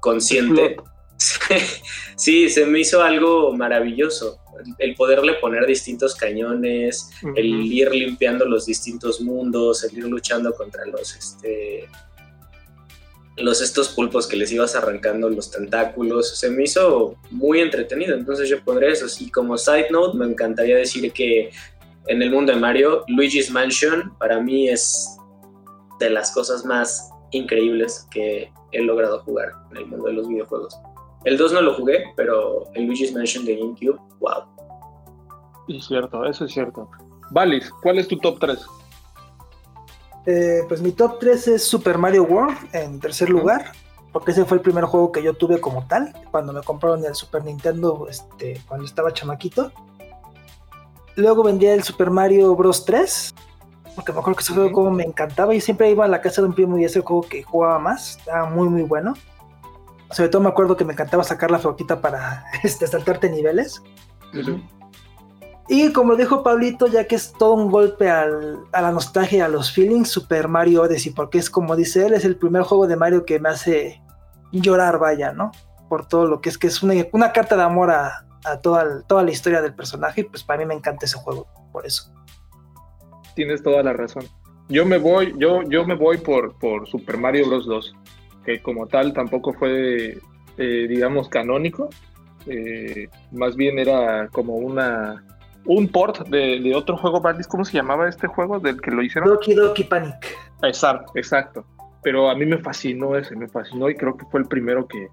consciente. *laughs* sí, se me hizo algo maravilloso. El poderle poner distintos cañones, el ir limpiando los distintos mundos, el ir luchando contra los este los estos pulpos que les ibas arrancando los tentáculos, se me hizo muy entretenido, entonces yo pondré eso. Y como side note, me encantaría decir que en el mundo de Mario, Luigi's Mansion para mí es de las cosas más increíbles que he logrado jugar en el mundo de los videojuegos. El 2 no lo jugué, pero el Luigi's Mansion de GameCube, wow. Es cierto, eso es cierto. Valis, ¿cuál es tu top 3? Eh, pues mi top 3 es Super Mario World en tercer lugar, porque ese fue el primer juego que yo tuve como tal, cuando me compraron el Super Nintendo este, cuando estaba chamaquito. Luego vendía el Super Mario Bros. 3, porque me acuerdo que ese juego como me encantaba y siempre iba a la casa de un primo y ese juego que jugaba más, estaba muy muy bueno. Sobre todo me acuerdo que me encantaba sacar la flautita para *laughs* este, saltarte niveles. Y como dijo Pablito, ya que es todo un golpe al, a la nostalgia, a los feelings, Super Mario Odyssey, porque es como dice él, es el primer juego de Mario que me hace llorar, vaya, ¿no? Por todo lo que es que es una, una carta de amor a, a toda, toda la historia del personaje, y pues para mí me encanta ese juego, por eso. Tienes toda la razón. Yo me voy, yo, yo me voy por, por Super Mario Bros. 2, que como tal tampoco fue, eh, digamos, canónico. Eh, más bien era como una un port de, de otro juego, ¿cómo se llamaba este juego del que lo hicieron? Doki Doki Panic. Exacto, exacto. Pero a mí me fascinó ese, me fascinó y creo que fue el primero que,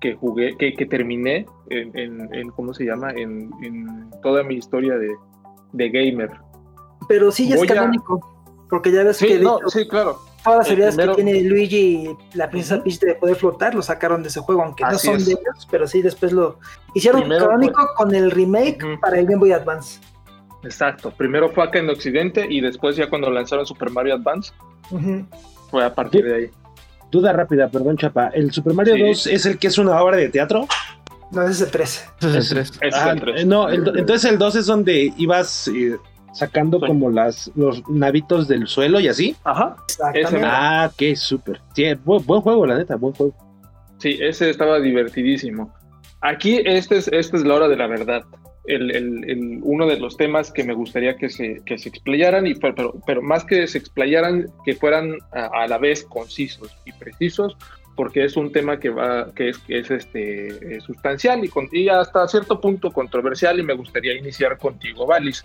que jugué, que, que terminé en, en, en, ¿cómo se llama? En, en toda mi historia de, de gamer. Pero sí ya Voy es a- canónico, porque ya ves Sí, que no, sí, claro. Todas las habilidades primero- que tiene Luigi y la princesa Peach de poder flotar lo sacaron de ese juego, aunque no son es. de ellos, pero sí después lo hicieron Primero canónico con el remake para el Game Boy Advance. Exacto. Primero fue acá en Occidente y después ya cuando lanzaron Super Mario Advance fue a partir de ahí. Duda rápida, perdón, Chapa. ¿El Super Mario Sí. 2 es el que es una obra de teatro? No, ese es el 13. Ese es el Es- 3. Ese es Ah, no, el entonces el 2 es donde ibas eh, sacando Sí. como las los navitos del suelo y así. Ajá. Exactamente. Ah, qué súper. Sí, buen, buen juego, la neta, buen juego. Sí, ese estaba divertidísimo. Aquí este es, esta es la hora de la verdad. El, el- el- uno de los temas que me gustaría que se, que se explayaran, y, pero, pero, pero más que se explayaran, que fueran a, a la vez concisos y precisos, porque es un tema que va, que es, que es este, eh, sustancial y, con- y hasta cierto punto controversial, y me gustaría iniciar contigo, Valis.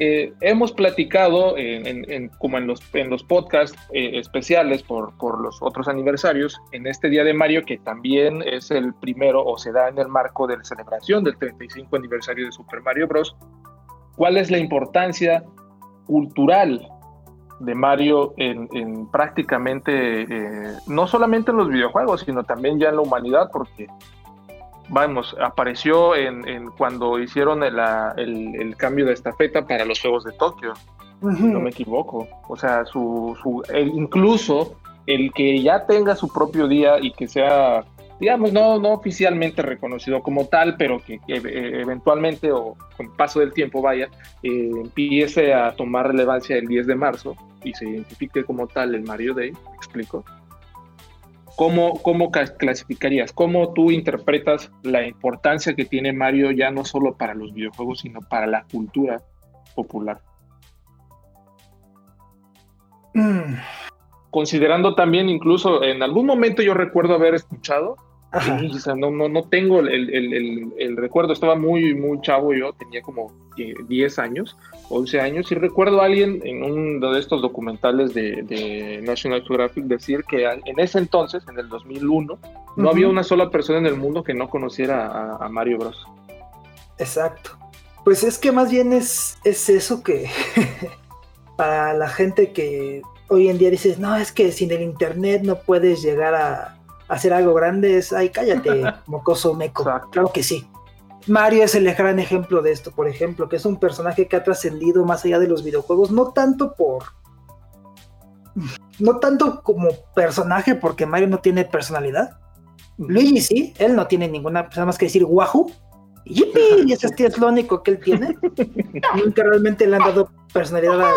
Eh, hemos platicado en, en- en- como en los, en los podcasts eh, especiales por, por los otros aniversarios en este Día de Mario que también es el primero o se da en el marco de la celebración del 35 aniversario de Super Mario Bros. ¿Cuál es la importancia cultural de Mario en, en prácticamente, eh, no solamente en los videojuegos, sino también ya en la humanidad? Porque vamos, apareció en, en cuando hicieron el, el- el cambio de estafeta para los Juegos de Tokio, si no me equivoco. O sea, su, su el- incluso el que ya tenga su propio día y que sea, digamos, no, no oficialmente reconocido como tal, pero que, que, eh, eventualmente o con paso del tiempo vaya, eh, empiece a tomar relevancia el 10 de marzo y se identifique como tal el Mario Day, ¿me explico? ¿Cómo, cómo ca- clasificarías? ¿Cómo tú interpretas la importancia que tiene Mario ya no solo para los videojuegos, sino para la cultura popular? Mm. Considerando también incluso, en algún momento yo recuerdo haber escuchado, O sea, no, no, no tengo el, el- el- el recuerdo, estaba muy, muy chavo yo, tenía como eh, 10 años, 11 años, y recuerdo a alguien en uno de estos documentales de, de National Geographic decir que en ese entonces, en el 2001, no Ujú. había una sola persona en el mundo que no conociera a, a Mario Bros. Exacto. Pues es que más bien es, es eso que *laughs* para la gente que hoy en día dices, no, es que sin el internet no puedes llegar a hacer algo grande, es, ay, cállate, *laughs* mocoso meco. Exacto. Claro que sí. Mario es el gran ejemplo de esto, por ejemplo, que es un personaje que ha trascendido más allá de los videojuegos, no tanto por... No tanto como personaje, porque Mario no tiene personalidad. Luigi sí, él no tiene ninguna, pues, nada más que decir. Y ¡yipi! Y ese es lo único que él tiene. Nunca realmente le han dado personalidad al...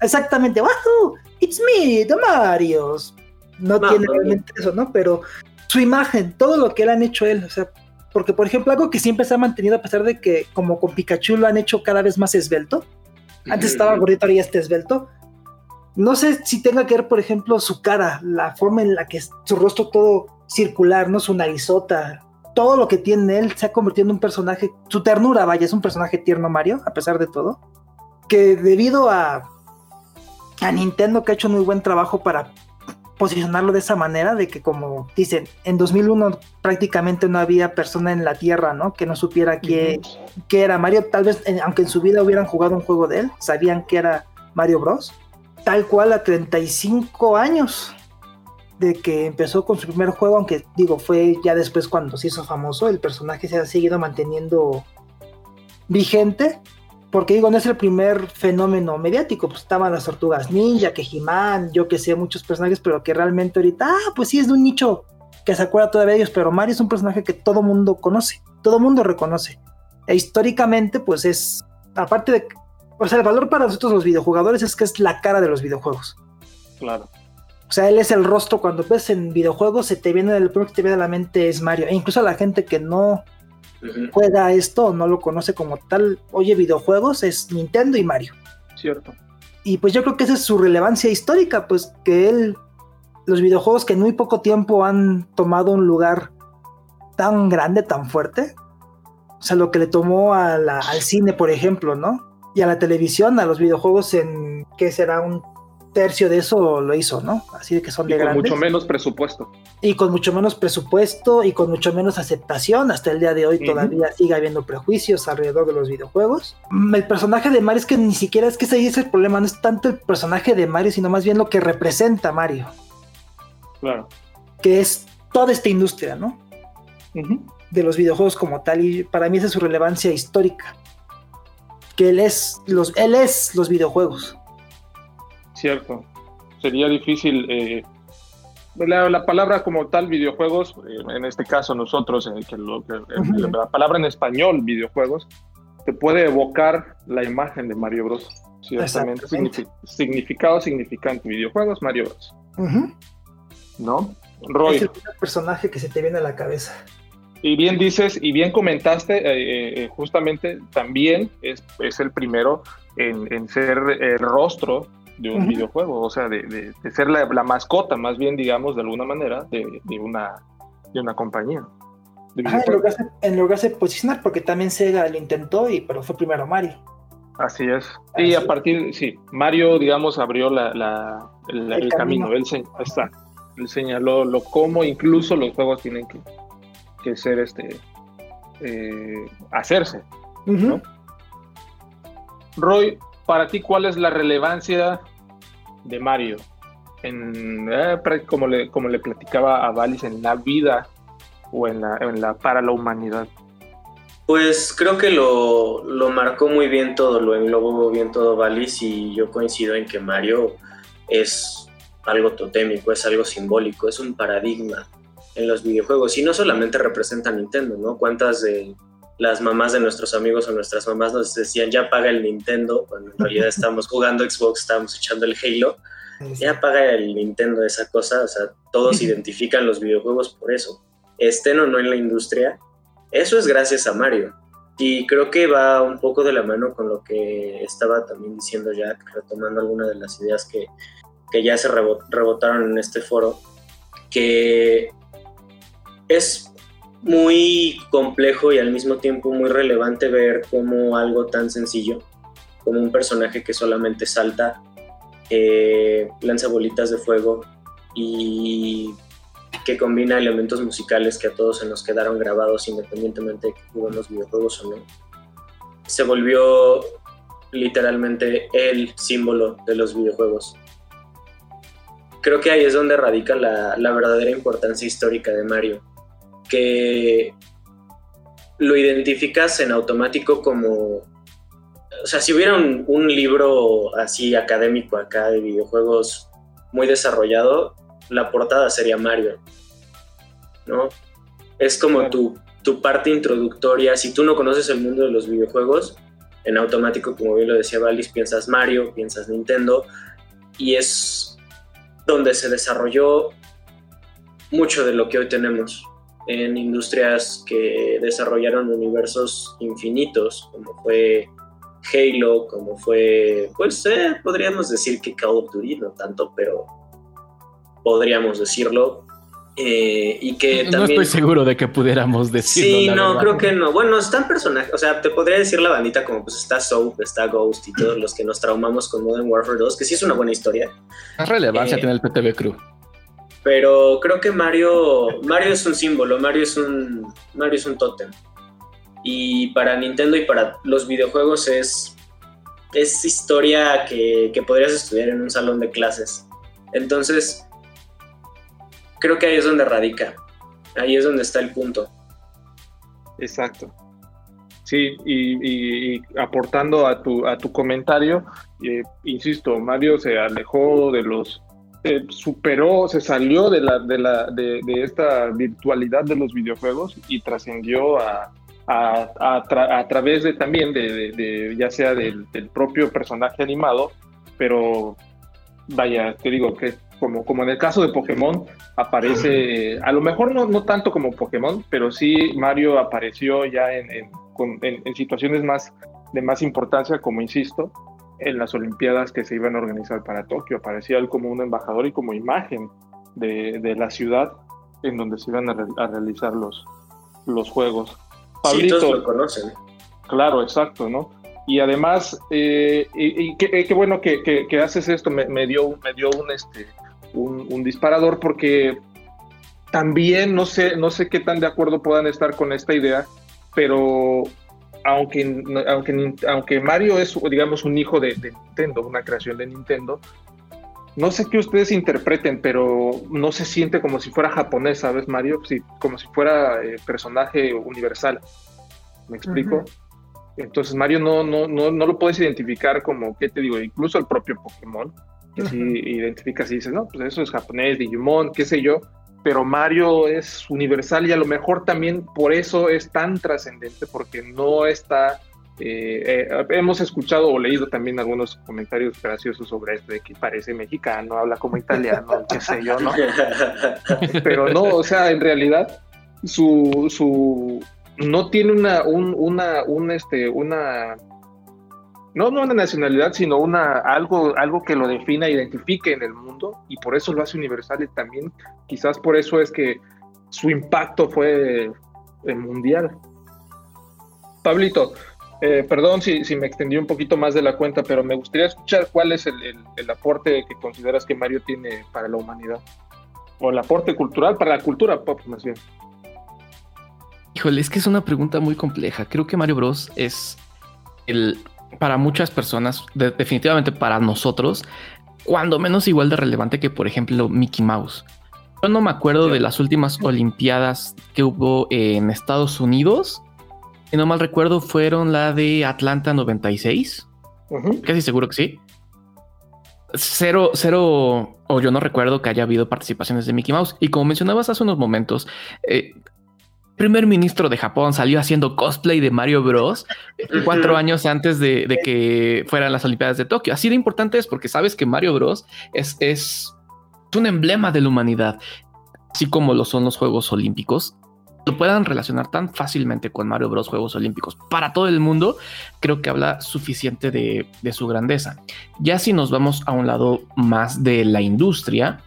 Exactamente, Wahoo, it's me, the Marios. No, No, tiene no, realmente eso, ¿no? Pero su imagen, todo lo que él han hecho él, o sea, porque por ejemplo algo que siempre se ha mantenido a pesar de que como con Pikachu lo han hecho cada vez más esbelto. Antes estaba gordito, ahora ya está esbelto. No sé si tenga que ver, por ejemplo, su cara, la forma en la que su rostro todo circular, ¿no? Su narizota, todo lo que tiene él se ha convertido en un personaje, su ternura, vaya, es un personaje tierno Mario, a pesar de todo. que debido a, a Nintendo que ha hecho muy buen trabajo para posicionarlo de esa manera, de que como dicen, en 2001 prácticamente no había persona en la Tierra, ¿no? Que no supiera qué, era Mario, tal vez, aunque en su vida hubieran jugado un juego de él, sabían que era Mario Bros. Tal cual a 35 años de que empezó con su primer juego, aunque digo, fue ya después cuando se hizo famoso, el personaje se ha seguido manteniendo vigente, porque digo, no es el primer fenómeno mediático, pues estaban las tortugas ninja, que He-Man, yo que sé, muchos personajes, pero que realmente ahorita, ah, pues sí es de un nicho que se acuerda todavía de ellos, pero Mario es un personaje que todo mundo conoce, todo mundo reconoce. E históricamente, pues es, aparte de, o sea, el valor para nosotros los videojugadores es que es la cara de los videojuegos. Claro. O sea, él es el rostro, cuando ves en videojuegos, se te viene, el primero que te viene a la mente es Mario. E incluso la gente que no juega esto o no lo conoce como tal, oye videojuegos, es Nintendo y Mario. Cierto. Y pues yo creo que esa es su relevancia histórica, pues que él, los videojuegos que en muy poco tiempo han tomado un lugar tan grande, tan fuerte, o sea, lo que le tomó al cine, por ejemplo, ¿no? Y a la televisión, a los videojuegos en, ¿qué será? Un tercio de eso lo hizo, ¿no? Así de que son de con mucho menos presupuesto. Y con mucho menos presupuesto y con mucho menos aceptación. Hasta el día de hoy todavía sigue habiendo prejuicios alrededor de los videojuegos. Mm, el personaje de Mario es que ni siquiera es que ese es el problema, no es tanto el personaje de Mario, sino más bien lo que representa Mario. Claro. Que es toda esta industria, ¿no? De los videojuegos como tal. Y para mí esa es su relevancia histórica. Que él es los, él es los videojuegos cierto. Sería difícil. Eh, la, palabra como tal, videojuegos, eh, en este caso nosotros, eh, que, la palabra en español, videojuegos, te puede evocar la imagen de Mario Bros. Ciertamente. significado significante. Videojuegos, Mario Bros. ¿No? Roy. Es el personaje que se te viene a la cabeza. Y bien dices, y bien comentaste, justamente también es, es el primero en, en ser el rostro de un videojuego, o sea, de, ser la, mascota, más bien, digamos, de alguna manera, de, una, de una compañía. en, lugar de, posicionar, porque también Sega lo intentó, y, pero fue primero Mario. Así es. Y a partir, sí, Mario, digamos, abrió la, el, camino. Él, está, él señaló lo cómo incluso los juegos tienen que, que ser, este, eh, hacerse. Roy, para ti, ¿cuál es la relevancia de Mario, en, eh, como, le, platicaba a Valis, en la vida o en la, en la para la humanidad? Pues creo que lo, lo marcó muy bien todo, lo englobó bien todo Valis y yo coincido en que Mario es algo totémico, es algo simbólico, es un paradigma en los videojuegos y no solamente representa a Nintendo, ¿no? ¿Cuántas de las mamás de nuestros amigos o nuestras mamás nos decían, ya paga el Nintendo, cuando en realidad *laughs* estamos jugando Xbox, estamos echando el Halo, ya paga el Nintendo esa cosa, o sea, todos *laughs* identifican los videojuegos por eso, estén o no en la industria, eso es gracias a Mario. Y creo que va un poco de la mano con lo que estaba también diciendo Jack, retomando algunas de las ideas que, que ya se rebotaron en este foro, que es muy complejo y al mismo tiempo muy relevante ver cómo algo tan sencillo como un personaje que solamente salta, lanza bolitas de fuego y que combina elementos musicales que a todos se nos quedaron grabados independientemente de que juguemos videojuegos o no, se volvió literalmente el símbolo de los videojuegos. Creo que ahí es donde radica la verdadera importancia histórica de Mario que lo identificas en automático como, o sea, si hubiera un, libro así académico acá de videojuegos muy desarrollado, la portada sería Mario, ¿no? Es como tu, tu parte introductoria, si tú no conoces el mundo de los videojuegos, en automático, como bien lo decía Valis, piensas Mario, piensas Nintendo, y es donde se desarrolló mucho de lo que hoy tenemos en industrias que desarrollaron universos infinitos, como fue Halo, como fue, pues eh, podríamos decir que Call of Duty, no tanto, pero podríamos decirlo. Eh, y que no también... estoy seguro de que pudiéramos decirlo. Sí, la no, verdad. creo que no. Bueno, están personajes, o sea, te podría decir la bandita como pues está Soap, está Ghost y todos los que nos traumamos con Modern Warfare 2, que sí es una buena historia. Más relevancia Eh, tiene el PTV Crew. Pero creo que Mario, Mario es un símbolo, Mario es un, Mario es un tótem. Y para Nintendo y para los videojuegos es, es historia que, podrías estudiar en un salón de clases. Entonces, creo que ahí es donde radica. Ahí es donde está el punto. Exacto. Sí, y aportando a tu, a tu comentario, eh, insisto, Mario se alejó de los, superó, se salió de, la, de, la, de, de esta virtualidad de los videojuegos y trascendió a, a, a tra- a través de también, de, ya sea del, propio personaje animado, pero vaya, te digo que como, como en el caso de Pokémon, aparece, a lo mejor no, no tanto como Pokémon, pero sí Mario apareció ya en, en- en situaciones más de más importancia, como insisto, en las Olimpiadas que se iban a organizar para Tokio. Aparecía él como un embajador y como imagen de, de la ciudad en donde se iban a, re- a realizar los, los Juegos. Sí, todos Pablito, lo conocen. Claro, exacto, ¿no? Y además, eh, y, y qué, eh, qué bueno que, que- que haces esto, me, me dio, me dio un, este, un, un disparador porque también no sé, no sé qué tan de acuerdo puedan estar con esta idea, pero aunque, aunque, aunque Mario es, digamos, un hijo de, de Nintendo, una creación de Nintendo, no sé qué ustedes interpreten, pero no se siente como si fuera japonés, ¿sabes, Mario? Como si fuera eh, personaje universal. ¿Me explico? Ujú. Entonces Mario no, no, no, no lo puedes identificar como, ¿qué te digo? Incluso el propio Pokémon, que sí identificas y dices, no, pues eso es japonés, Digimon, qué sé yo, pero Mario es universal y a lo mejor también por eso es tan trascendente, porque no está... eh, eh, hemos escuchado o leído también algunos comentarios graciosos sobre esto, de que parece mexicano, habla como italiano, qué sé yo, ¿no? *laughs* pero no, o sea, en realidad su, su no tiene una, un, una, un, este, una, no, no una nacionalidad, sino una, algo, algo que lo defina, identifique en el mundo, y por eso lo hace universal, y también quizás por eso es que su impacto fue eh, mundial. Pablito, eh, perdón si, si me extendí un poquito más de la cuenta, pero me gustaría escuchar cuál es el, el- el aporte que consideras que Mario tiene para la humanidad, o el aporte cultural para la cultura pop, más bien. Híjole, es que es una pregunta muy compleja. Creo que Mario Bros. es el para muchas personas, de- definitivamente para nosotros, cuando menos igual de relevante que, por ejemplo, Mickey Mouse. Yo no me acuerdo de las últimas Olimpiadas que hubo en Estados Unidos. Si no mal recuerdo, fueron la de Atlanta 96. Ujú. Casi seguro que sí. Cero, cero, o yo no recuerdo que haya habido participaciones de Mickey Mouse. Y como mencionabas hace unos momentos, eh, primer ministro de Japón salió haciendo cosplay de Mario Bros. cuatro años antes de, de que fueran las Olimpiadas de Tokio. Así de importante es porque sabes que Mario Bros. es, es un emblema de la humanidad, así como lo son los Juegos Olímpicos. Lo puedan relacionar tan fácilmente con Mario Bros. Juegos Olímpicos para todo el mundo, creo que habla suficiente de, de su grandeza. Ya si nos vamos a un lado más de la industria,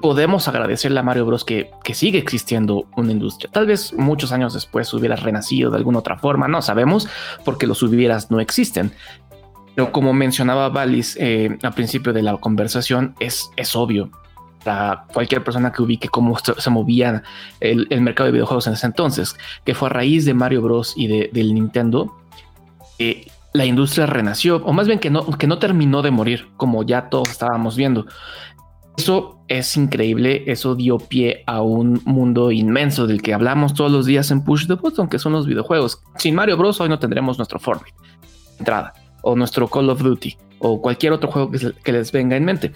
podemos agradecerle a Mario Bros que, que sigue existiendo una industria. Tal vez muchos años después hubiera renacido de alguna otra forma, no sabemos, porque los hubieras no existen. Pero como mencionaba Valis eh, al principio de la conversación, es, es obvio para cualquier persona que ubique cómo se movía el, mercado de videojuegos en ese entonces, que fue a raíz de Mario Bros. y de- del Nintendo, eh, la industria renació, o más bien que no, que no terminó de morir, como ya todos estábamos viendo. Eso es increíble, eso dio pie a un mundo inmenso del que hablamos todos los días en Push the Button, que son los videojuegos. Sin Mario Bros. hoy no tendremos nuestro Fortnite, entrada, o nuestro Call of Duty, o cualquier otro juego que les venga en mente.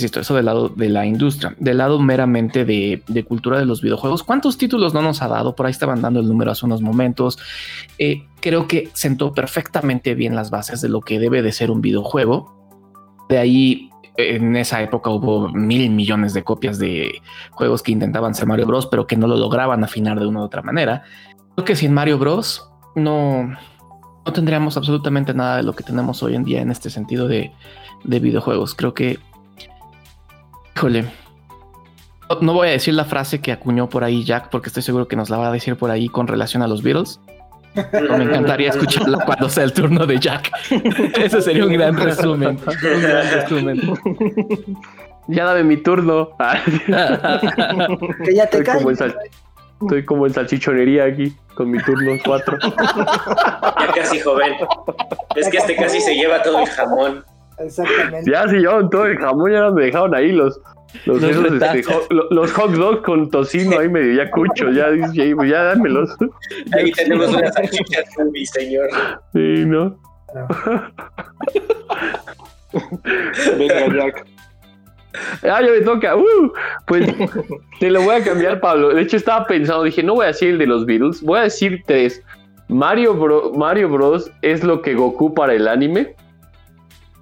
Insisto, eso del lado de la industria, del lado meramente de, de cultura de los videojuegos. ¿Cuántos títulos no nos ha dado? Por ahí estaban dando el número hace unos momentos. Eh, creo que sentó perfectamente bien las bases de lo que debe de ser un videojuego. De ahí, en esa época hubo mil millones de copias de juegos que intentaban ser Mario Bros, pero que no lo lograban afinar de una u otra manera. Creo que sin Mario Bros no, no tendríamos absolutamente nada de lo que tenemos hoy en día en este sentido de, de videojuegos. Creo que, híjole, no voy a decir la frase que acuñó por ahí Jack, porque estoy seguro que nos la va a decir por ahí con relación a los Beatles. Pero me encantaría *laughs* escucharla cuando sea el turno de Jack. *laughs* Ese sería un gran resumen. Un gran resumen. Ya dame mi turno. *laughs* Que ya te Estoy como, sal- estoy como en salchichonería aquí, con mi turno 4. Ya casi joven. Es que este casi se lleva todo el jamón. Exactamente. Ya, sí, yo, todo el jamón ya me dejaron ahí los. Los, Los esos, este, los hot dogs con tocino ahí medio ya cucho, ya, dice, pues ya dámelos. Ahí tenemos unas salchichas movie, señor. Sí, ¿no? Venga, Jack. Ah, ya me toca. ¡Uh! Pues te lo voy a cambiar, Pablo. De hecho, estaba pensando, dije, no voy a decir el de los Beatles, voy a decir tres. Mario, Bro- Mario Bros. es lo que Goku para el anime.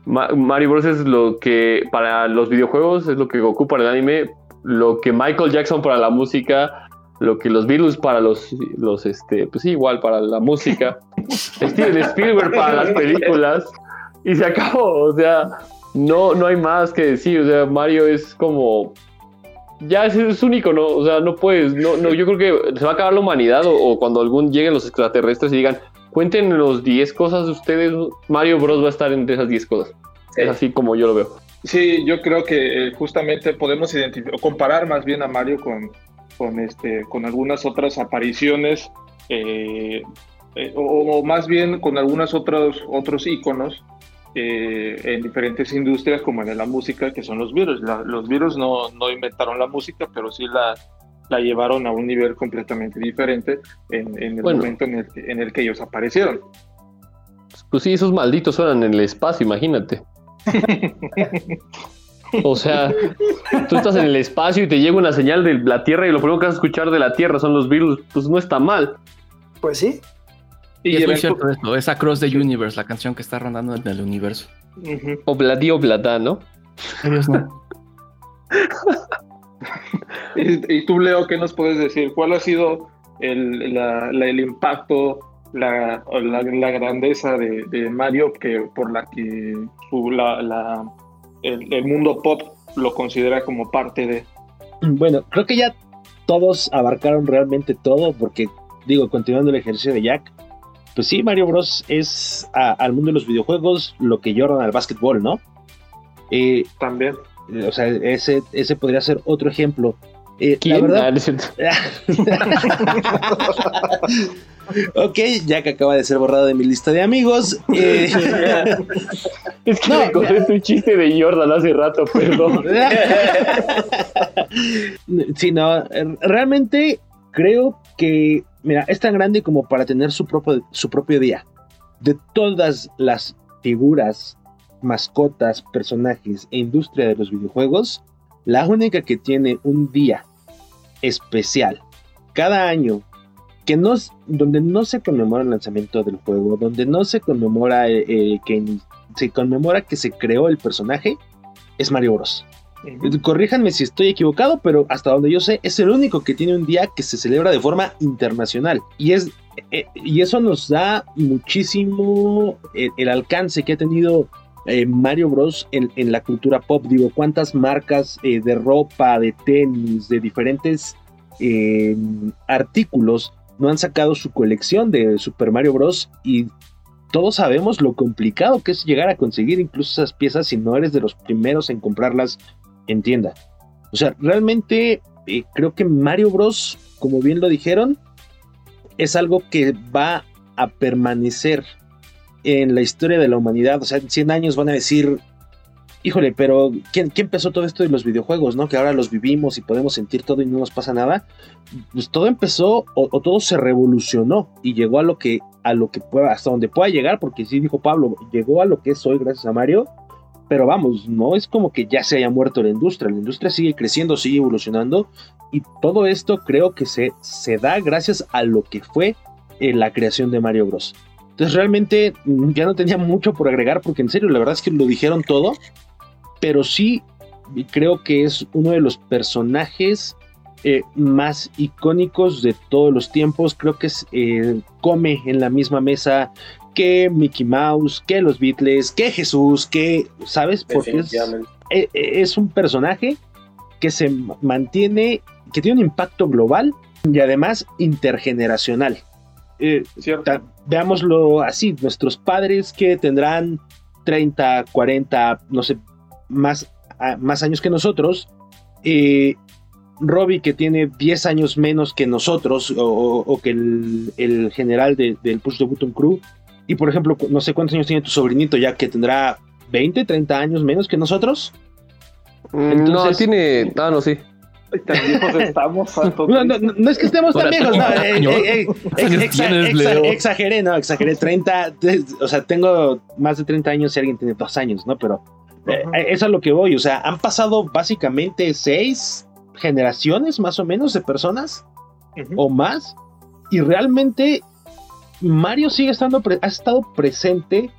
Ma- Mario Bros. es lo que para los videojuegos, es lo que Goku para el anime. Lo que Michael Jackson para la música. Lo que los Beatles para los, los este, pues sí, igual para la música. *laughs* Steven Spielberg para las películas. Y se acabó, o sea, no, no hay más que decir. O sea, Mario es como. Ya es, es único, ¿no? O sea, no puedes. No, no, yo creo que se va a acabar la humanidad o, o cuando algún lleguen los extraterrestres y digan, cuenten los 10 cosas de ustedes. Mario Bros va a estar entre esas 10 cosas. Sí. Es así como yo lo veo. Sí, yo creo que eh, justamente podemos identificar, o comparar más bien a Mario con, con, este, con algunas otras apariciones, eh, eh, o, o más bien con algunos otros, otros íconos en diferentes industrias, como en la música, que son los virus. los virus no, no inventaron la música, pero sí la, la llevaron a un nivel completamente diferente en, en el Bueno. momento en el, que- en el que ellos aparecieron. Pues sí, esos malditos suenan en el espacio, imagínate. O sea, tú estás en el espacio y te llega una señal de la Tierra y lo primero que vas a escuchar de la Tierra son los virus. Pues no está mal. Pues sí. Y es muy cierto esto. Es Across the Universe, la canción que está rondando en el universo. Ujú. Obladí, oblada, ¿no? Dios no. *laughs* *laughs* Y, y tú, Leo, ¿qué nos puedes decir? ¿Cuál ha sido el, la- la- el impacto, la, la, grandeza de, de Mario que por la que su- el, el mundo pop lo considera como parte de... Bueno, creo que ya todos abarcaron realmente todo, porque digo, continuando el ejercicio de Jack, pues sí, Mario Bros. es a- al mundo de los videojuegos lo que Jordan al básquetbol, ¿no? Eh, También. O sea, ese, ese podría ser otro ejemplo. Eh, la verdad, Ah, *laughs* ok, Jack acaba de ser borrado de mi lista de amigos. Eh, *laughs* Es que No, recordé tu chiste de Jordan hace rato, perdón. *laughs* sí, no, realmente creo que, mira, es tan grande como para tener su propio, su propio día. De todas las figuras, mascotas, personajes e industria de los videojuegos, la única que tiene un día especial cada año que no, donde no se conmemora el lanzamiento del juego, donde no se conmemora eh, eh, que se conmemora que se creó el personaje, es Mario Bros. Corríjanme si estoy equivocado, pero hasta donde yo sé, es el único que tiene un día que se celebra de forma internacional. Y, es, eh, y eso nos da muchísimo el, el alcance que ha tenido eh, Mario Bros. En, en la cultura pop. Digo, cuántas marcas eh, de ropa, de tenis, de diferentes eh, artículos no han sacado su colección de Super Mario Bros. Y todos sabemos lo complicado que es llegar a conseguir incluso esas piezas si no eres de los primeros en comprarlas en tienda. O sea, realmente eh, creo que Mario Bros, como bien lo dijeron, es algo que va a permanecer en la historia de la humanidad. O sea, en 100 años van a decir, híjole, pero ¿quién, quién empezó todo esto de los videojuegos, no? Que ahora los vivimos y podemos sentir todo y no nos pasa nada. Pues todo empezó o, todo se revolucionó y llegó a lo que a lo que pueda, hasta donde pueda llegar, porque sí dijo Pablo, llegó a lo que es hoy gracias a Mario, pero vamos, no es como que ya se haya muerto la industria, la industria sigue creciendo, sigue evolucionando y todo esto creo que se, se da gracias a lo que fue eh, la creación de Mario Bros. Entonces realmente mm, ya no tenía mucho por agregar porque en serio la verdad es que lo dijeron todo, pero sí creo que es uno de los personajes eh, más icónicos de todos los tiempos. Creo que es, eh, come en la misma mesa que Mickey Mouse, que los Beatles, que Jesús, que, ¿sabes? Porque es, eh, eh, es un personaje que se mantiene, que tiene un impacto global y además intergeneracional. Eh, veámoslo así, nuestros padres que tendrán 30, 40, no sé, más, más años que nosotros, eh, Robbie que tiene 10 años menos que nosotros o, que el, general del Push the Button Crew, y por ejemplo, no sé cuántos años tiene tu sobrinito ya que tendrá 20, 30 años menos que nosotros. Mm, no, tiene. Ah, no, sí. Tan viejos estamos. *laughs* No, no, no, es que estemos tan viejos, no. Eh, eh, exageré, no, exageré. 30, o sea, tengo más de 30 años si alguien tiene dos años, ¿no? Pero eh, eso es a lo que voy. O sea, han pasado básicamente seis generaciones más o menos de personas o más. Y realmente Mario sigue estando, ha estado presente,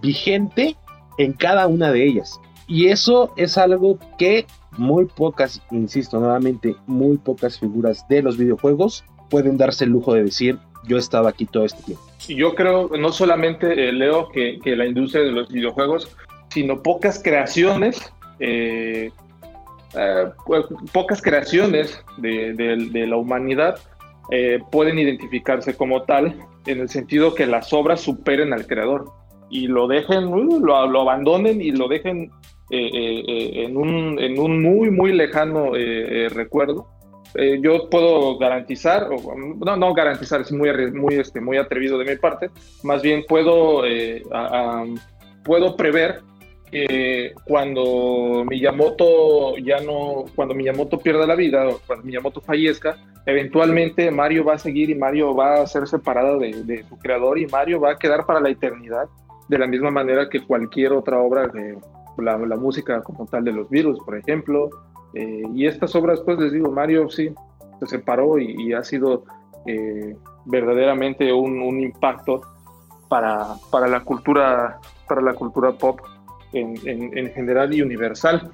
vigente en cada una de ellas. Y eso es algo que muy pocas, insisto nuevamente, muy pocas figuras de los videojuegos pueden darse el lujo de decir, yo estaba aquí todo este tiempo. Yo creo, no solamente eh, leo que, la industria de los videojuegos, sino pocas creaciones, eh, eh, pues, pocas creaciones de, la humanidad pueden identificarse como tal, en el sentido que las obras superen al creador y lo dejen, lo, abandonen y lo dejen eh, eh, eh, en, un, en, un, muy, muy lejano recuerdo. yo puedo garantizar, no, no garantizar, es muy, muy, este, muy atrevido de mi parte, más bien puedo, puedo prever que cuando Miyamoto ya no, cuando Miyamoto pierda la vida o cuando Miyamoto fallezca, eventualmente Mario va a seguir y Mario va a ser separado de, su creador y Mario va a quedar para la eternidad de la misma manera que cualquier otra obra de, la, música como tal de los virus, por ejemplo. Eh, y estas obras, pues les digo, Mario sí se separó y, ha sido eh, verdaderamente un, impacto para, para, la cultura, para la cultura pop en, en, general y universal.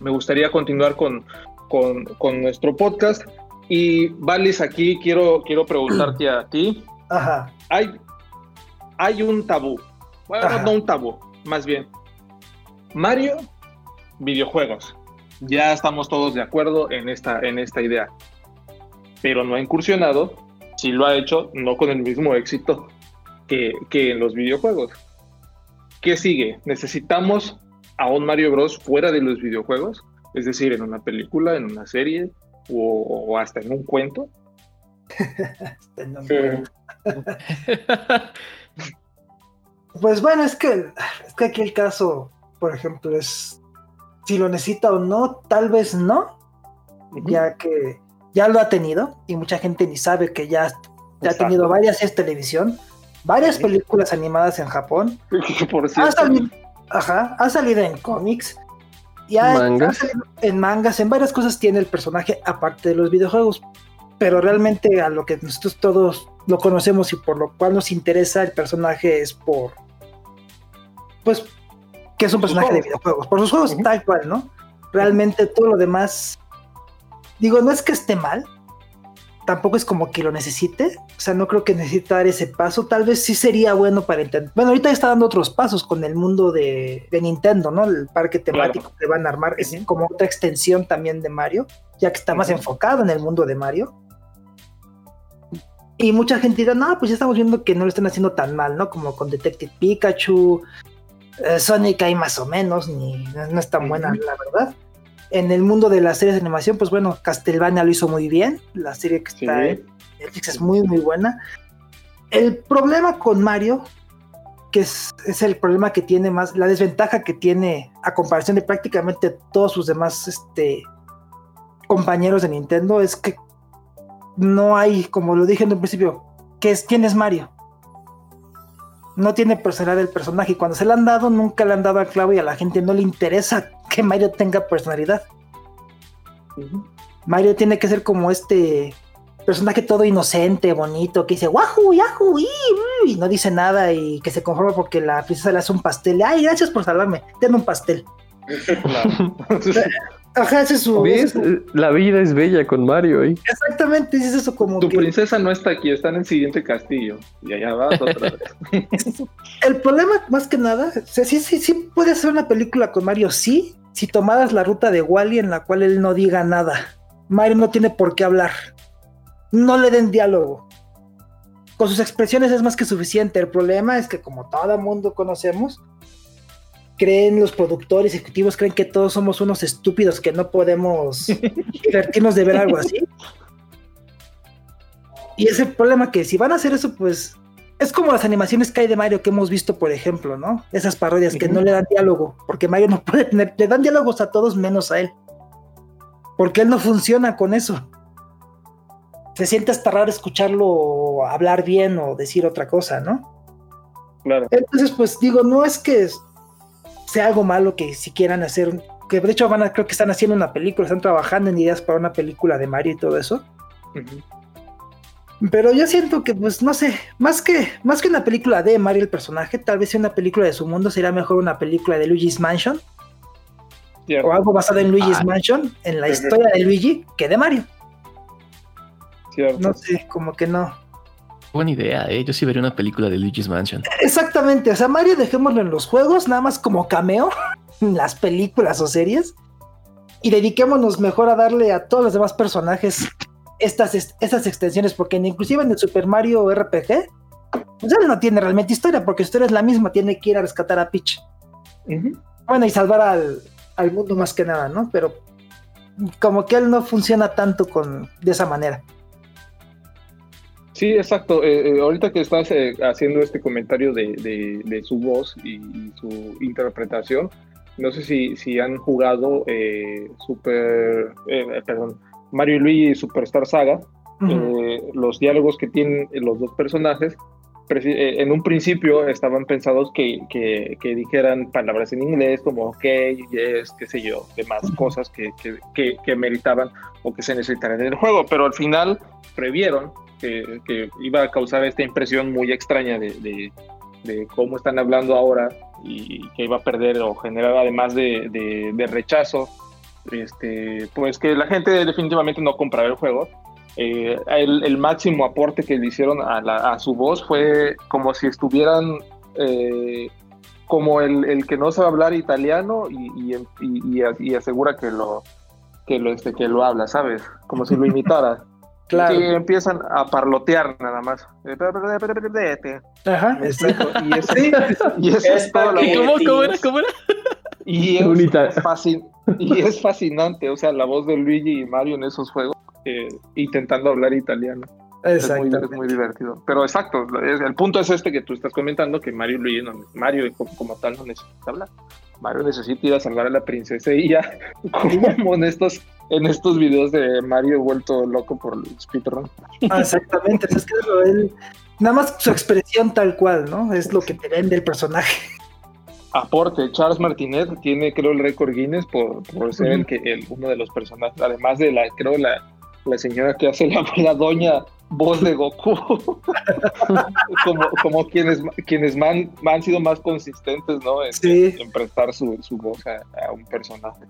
Me gustaría continuar con, con, con, nuestro podcast. Y Valis, aquí quiero, quiero preguntarte a ti. Ajá. Hay, hay un tabú. Bueno, no un tabú, más bien. Mario, videojuegos. Ya estamos todos de acuerdo en esta, en esta idea. Pero no ha incursionado, si lo ha hecho, no con el mismo éxito que, en los videojuegos. ¿Qué sigue? ¿Necesitamos a un Mario Bros. fuera de los videojuegos? Es decir, en una película, en una serie o, hasta en un cuento. *laughs* *laughs* pues bueno, es que, es que aquí el caso por ejemplo, es si lo necesita o no, tal vez no, ya que ya lo ha tenido y mucha gente ni sabe que ya, ha tenido varias es televisión, varias películas animadas en Japón. *laughs* Ha salido, ajá, ha salido en cómics. Y ha, en mangas, en varias cosas tiene el personaje aparte de los videojuegos. Pero realmente a lo que nosotros todos lo conocemos y por lo cual nos interesa el personaje es por pues que es un personaje de videojuegos, por sus juegos tal cual, ¿no? Realmente todo lo demás, digo, no es que esté mal, tampoco es como que lo necesite, o sea, no creo que necesite dar ese paso, tal vez sí sería bueno para entender, bueno, ahorita está dando otros pasos con el mundo de, Nintendo, ¿no? El parque temático que van a armar es como otra extensión también de Mario, ya que está más enfocado en el mundo de Mario. Y mucha gente dirá, no, pues ya estamos viendo que no lo están haciendo tan mal, ¿no? Como con Detective Pikachu, eh, Sonic hay más o menos, ni no es tan buena, la verdad. En el mundo de las series de animación, pues bueno, Castlevania lo hizo muy bien. La serie que está en Netflix es muy, muy buena. El problema con Mario, que es, el problema que tiene más, la desventaja que tiene a comparación de prácticamente todos sus demás este, compañeros de Nintendo, es que no hay, como lo dije en un principio, que es, ¿quién es Mario? No tiene personalidad del personaje. Y cuando se le han dado, nunca le han dado al clavo y a la gente no le interesa que Mario tenga personalidad. Mario tiene que ser como este personaje todo inocente, bonito, que dice wahoo, yahoo, y, no dice nada y que se conforma porque la princesa le hace un pastel. Ay, gracias por salvarme, ten un pastel. *laughs* *laughs* Ajá, ese es su. La vida es bella con Mario, ¿eh? Exactamente, es eso como. Tu princesa no está aquí, está en el siguiente castillo. Y allá vas otra vez. *laughs* el problema, más que nada, sí, sí, sí puede hacer una película con Mario, sí, si tomaras la ruta de Wally en la cual él no diga nada. Mario no tiene por qué hablar. No le den diálogo. Con sus expresiones es más que suficiente. El problema es que como todo mundo conocemos, creen los productores ejecutivos, creen que todos somos unos estúpidos que no podemos *laughs* divertirnos de ver algo así. Y es el problema que si van a hacer eso, pues es como las animaciones que hay de Mario que hemos visto, por ejemplo, ¿no? Esas parodias que no le dan diálogo, porque Mario no puede tener, le dan diálogos a todos menos a él. Porque él no funciona con eso. Se siente hasta raro escucharlo hablar bien o decir otra cosa, ¿no? Claro. Entonces, pues digo, no es que sea algo malo que si quieran hacer, que de hecho van a, creo que están haciendo una película, están trabajando en ideas para una película de Mario y todo eso. Pero yo siento que, pues, no sé, más que, más que una película de Mario el personaje, tal vez sea una película de su mundo, sería mejor una película de Luigi's Mansion. O algo basado en Luigi's ah. Mansion, en la historia de Luigi, que de Mario. Cierto. No sé, como que no. Buena idea, ¿eh? Yo sí vería una película de Luigi's Mansion. Exactamente, o sea, Mario dejémoslo en los juegos, nada más como cameo, *laughs* en las películas o series, y dediquémonos mejor a darle a todos los demás personajes estas, estas extensiones, porque inclusive en el Super Mario RPG, pues él no tiene realmente historia, porque su historia es la misma, tiene que ir a rescatar a Peach. Bueno, y salvar al, al, mundo más que nada, ¿no? Pero como que él no funciona tanto con, de esa manera. Sí, exacto. Eh, eh, ahorita que estás eh, haciendo este comentario de, de, su voz y, su interpretación, no sé si, si han jugado Super, perdón, Mario y Luigi Superstar Saga, eh, los diálogos que tienen los dos personajes, eh, en un principio estaban pensados que, que, dijeran palabras en inglés como ok, yes, qué sé yo, demás cosas que, que, meritaban o que se necesitaran en el juego, pero al final previeron que, iba a causar esta impresión muy extraña de, de, de, cómo están hablando ahora y que iba a perder o generar además de, de rechazo este, pues que la gente definitivamente no compraba el juego. Eh, el, máximo aporte que le hicieron a, su voz fue como si estuvieran eh, como el, que no sabe hablar italiano y, y, asegura que lo, que lo, este, que lo habla, ¿sabes? Como si lo *laughs* imitara. claro. Y empiezan a parlotear nada más. Ajá, exacto. Y eso, y eso es todo lo ¿Cómo, era? ¿Cómo era? Y es, y es fascinante, o sea, la voz de Luigi y Mario en esos juegos, eh, intentando hablar italiano. Es muy, muy, divertido. Pero exacto, el punto es este que tú estás comentando, que Mario Luigi, no, Mario como, tal no necesita hablar. Mario necesita ir a salvar a la princesa y ya, *laughs* como en estos, en estos videos de Mario vuelto loco por el speedrun. Ah, exactamente, es que él, nada más su expresión tal cual, ¿no? Es lo que te vende el personaje aporte. Charles Martinet tiene, creo, el récord Guinness por, ser el que, el, uno de los personajes, además de la, creo, la, la señora que hace la, doña voz de Goku, *laughs* como, como quienes, quienes man, han sido más consistentes, ¿no? En, prestar su, su voz a, un personaje.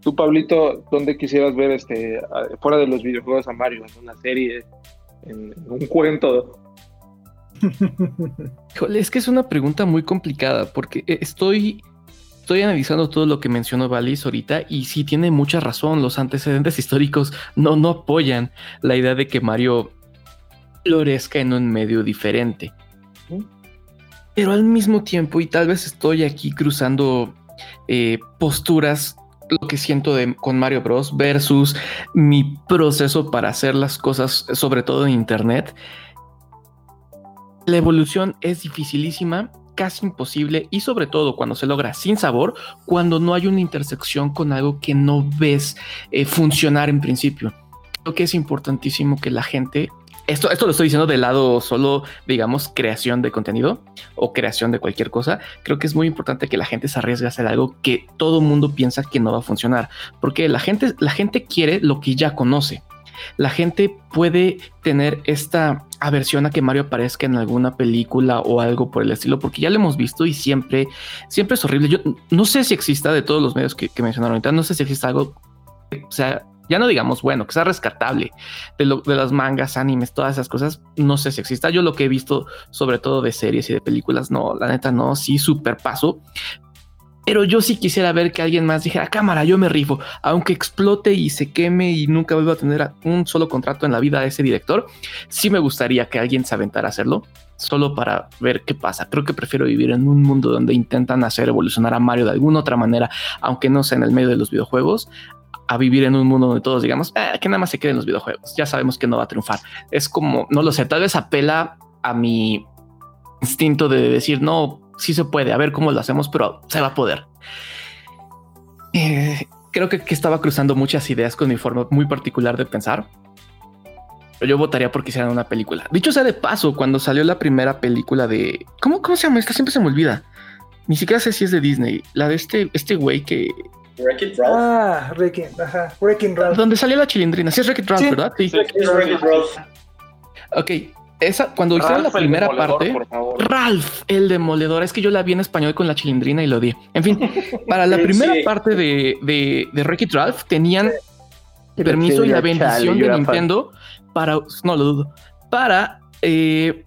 Tú, Pablito, ¿dónde quisieras ver, este, fuera de los videojuegos a Mario, en una serie, en un cuento? es que es una pregunta muy complicada porque eh, estoy, estoy analizando todo lo que mencionó Valis ahorita y sí tiene mucha razón. Los antecedentes *laughs* históricos no, no apoyan la idea de que Mario florezca en un medio diferente. Pero al mismo tiempo, y tal vez estoy aquí cruzando eh, posturas lo que siento de, con Mario Bros. versus mi proceso para hacer las cosas, sobre todo en Internet. La evolución es dificilísima, casi imposible y sobre todo cuando se logra sin sabor, cuando no hay una intersección con algo que no ves eh, funcionar en principio. Creo que es importantísimo que la gente, esto, esto lo estoy diciendo del lado solo, digamos, creación de contenido o creación de cualquier cosa, creo que es muy importante que la gente se arriesgue a hacer algo que todo mundo piensa que no va a funcionar, porque la gente, la gente quiere lo que ya conoce la gente puede tener esta aversión a que Mario aparezca en alguna película o algo por el estilo, porque ya lo hemos visto y siempre, siempre es horrible. Yo no sé si exista de todos los medios que, mencionaron ahorita, no sé si exista algo, o sea, ya no digamos bueno, que sea rescatable de, lo, de las mangas, animes, todas esas cosas, no sé si exista. Yo lo que he visto, sobre todo de series y de películas, no, la neta no, sí, super paso. Pero yo sí quisiera ver que alguien más dijera, cámara, yo me rifo, aunque explote y se queme y nunca vuelva a tener un solo contrato en la vida de ese director, sí me gustaría que alguien se aventara a hacerlo, solo para ver qué pasa. Creo que prefiero vivir en un mundo donde intentan hacer evolucionar a Mario de alguna otra manera, aunque no sea en el medio de los videojuegos, a vivir en un mundo donde todos digamos eh, que nada más se queden los videojuegos. Ya sabemos que no va a triunfar. Es como, no lo sé, tal vez apela a mi instinto de decir, no, sí se puede, a ver cómo lo hacemos, pero se va a poder. Eh, creo que, estaba cruzando muchas ideas con mi forma muy particular de pensar. Pero yo votaría porque hicieran una película. Dicho sea de paso, cuando salió la primera película de... ¿Cómo, cómo se llama? Esta siempre se me olvida. Ni siquiera sé si es de Disney. La de este, este güey que... Wreck-It Ralph. Ah, Wreck-It, ajá. Wreck-It Ralph. Donde salió la chilindrina. Sí, es Wreck-It Ralph, ¿verdad? Sí. Wreck-It Ralph. Ok, esa, cuando hicieron la primera parte, Ralph, el demoledor, es que yo la vi en español con la chilindrina y lo di. En fin, *laughs* para la primera parte de, de, de Ralph tenían permiso y la bendición de Nintendo para, no lo dudo, para eh,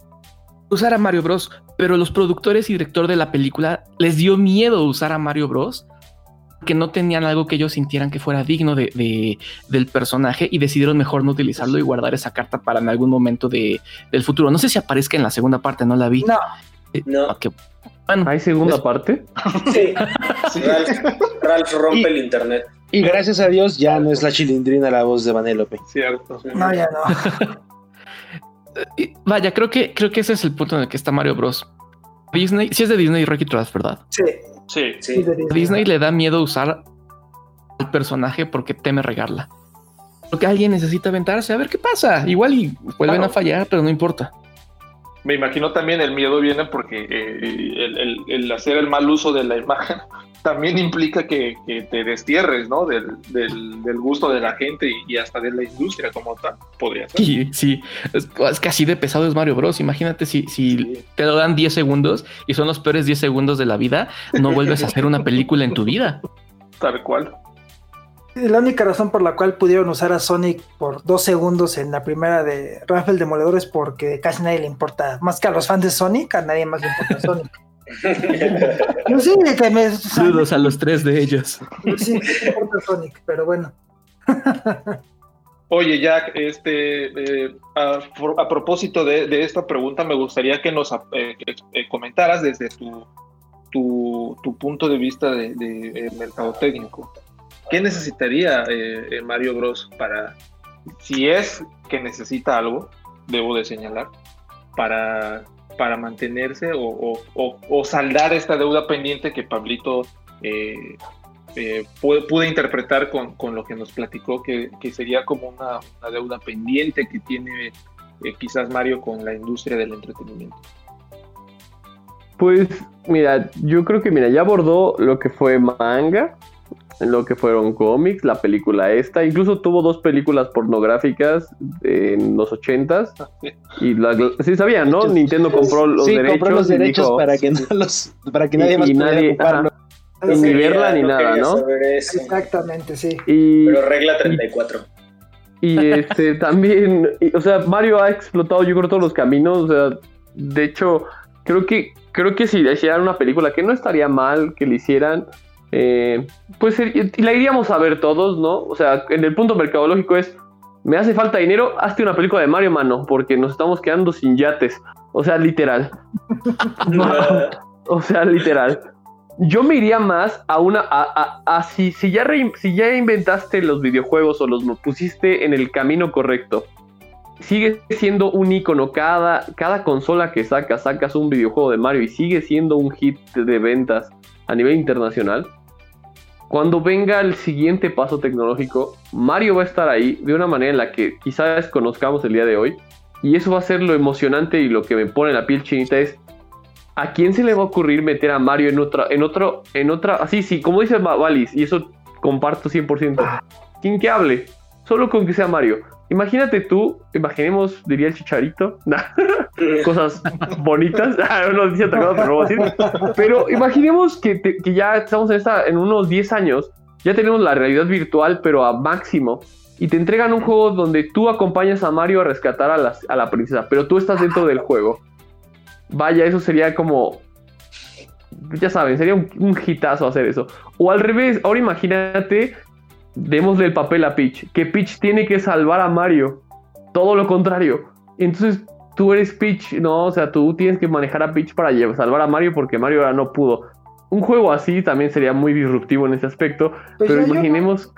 usar a Mario Bros. Pero los productores y director de la película les dio miedo usar a Mario Bros que no tenían algo que ellos sintieran que fuera digno de, del personaje y decidieron mejor no utilizarlo y guardar esa carta para en algún momento de, del futuro. No sé si aparezca en la segunda parte, no la vi. No. Eh, no. bueno, ¿Hay segunda parte? *laughs* Sí. Ralph, rompe el internet. Y gracias a Dios ya no es la chilindrina la voz de Vanélope. Cierto. No, ya no. *laughs* Vaya, creo que, creo que ese es el punto en el que está Mario Bros. Disney, si es de Disney, Rocky Trust, ¿verdad? Sí. Sí, sí. Disney le da miedo usar al personaje porque teme regarla. Porque alguien necesita aventarse a ver qué pasa. Igual y vuelven a fallar, pero no importa. Me imagino también el miedo viene porque eh, el, hacer el mal uso de la imagen *laughs* también implica que, te destierres, ¿no? Del, gusto de la gente y, hasta de la industria como tal, podría ser. Sí, sí, es, que así de pesado es Mario Bros. Imagínate si, si te lo dan 10 segundos y son los peores 10 segundos de la vida, no vuelves a hacer una película en tu vida. Tal cual. La única razón por la cual pudieron usar a Sonic por dos segundos en la primera de Rafael Demoledor es porque casi nadie le importa, más que a los fans de Sonic, a nadie más le importa Sonic. *laughs* no sé, que me... Saludos a los tres de ellos. Sí, me importa Sonic, pero bueno. Oye, Jack, este, eh, a, propósito de, esta pregunta, me gustaría que nos eh, eh, comentaras desde tu, tu, punto de vista de, de, mercado técnico. ¿Qué necesitaría Mario Bros para, si es que necesita algo, debo de señalar, para para mantenerse o, saldar esta deuda pendiente que Pablito eh, eh, pude, interpretar con, lo que nos platicó, que, sería como una, deuda pendiente que tiene eh, quizás Mario con la industria del entretenimiento. Pues mira, yo creo que mira, ya abordó lo que fue manga, lo que fueron cómics, la película esta, incluso tuvo dos películas pornográficas en los ochentas y la, sí sabían, ¿no? Nintendo compró los derechos, compró los derechos para que no *laughs* los, para que nadie más pudiera ni verla ni nada, ¿no? Exactamente, sí. Pero regla 34. Y, este también, o sea, Mario ha explotado yo creo todos los caminos, o sea, de hecho, creo que creo que si hicieran una película que no estaría mal que le hicieran eh, pues la iríamos a ver todos, ¿no? O sea, en el punto mercadológico es, me hace falta dinero, hazte una película de Mario, mano, porque nos estamos quedando sin yates. O sea, literal. *laughs* o sea, literal. Yo me iría más a una, a, si, si, ya si ya inventaste los videojuegos o los pusiste en el camino correcto, sigue siendo un icono. Cada, cada consola que sacas, sacas un videojuego de Mario y sigue siendo un hit de ventas a nivel internacional. Cuando venga el siguiente paso tecnológico, Mario va a estar ahí de una manera en la que quizás conozcamos el día de hoy. Y eso va a ser lo emocionante y lo que me pone la piel chinita es ¿a quién se le va a ocurrir meter a Mario en otra, en otro, en otra, así, sí, como dice Valis, y eso comparto 100%, sin que hable, solo con que sea Mario. Imagínate tú, imaginemos, diría el chicharito, *laughs* cosas bonitas, *laughs* no dice otra cosa, pero, decir. pero imaginemos que, que, ya estamos en, esta, en unos 10 años, ya tenemos la realidad virtual, pero a máximo, y te entregan un juego donde tú acompañas a Mario a rescatar a, a la princesa, pero tú estás dentro del juego. Vaya, eso sería como ya saben, sería un, un hitazo hacer eso. O al revés, ahora imagínate, démosle el papel a Peach, que Peach tiene que salvar a Mario. Todo lo contrario. Entonces tú eres Peach, no, o sea, tú tienes que manejar a Peach para salvar a Mario porque Mario ahora no pudo. Un juego así también sería muy disruptivo en ese aspecto, Pues pero imaginemos...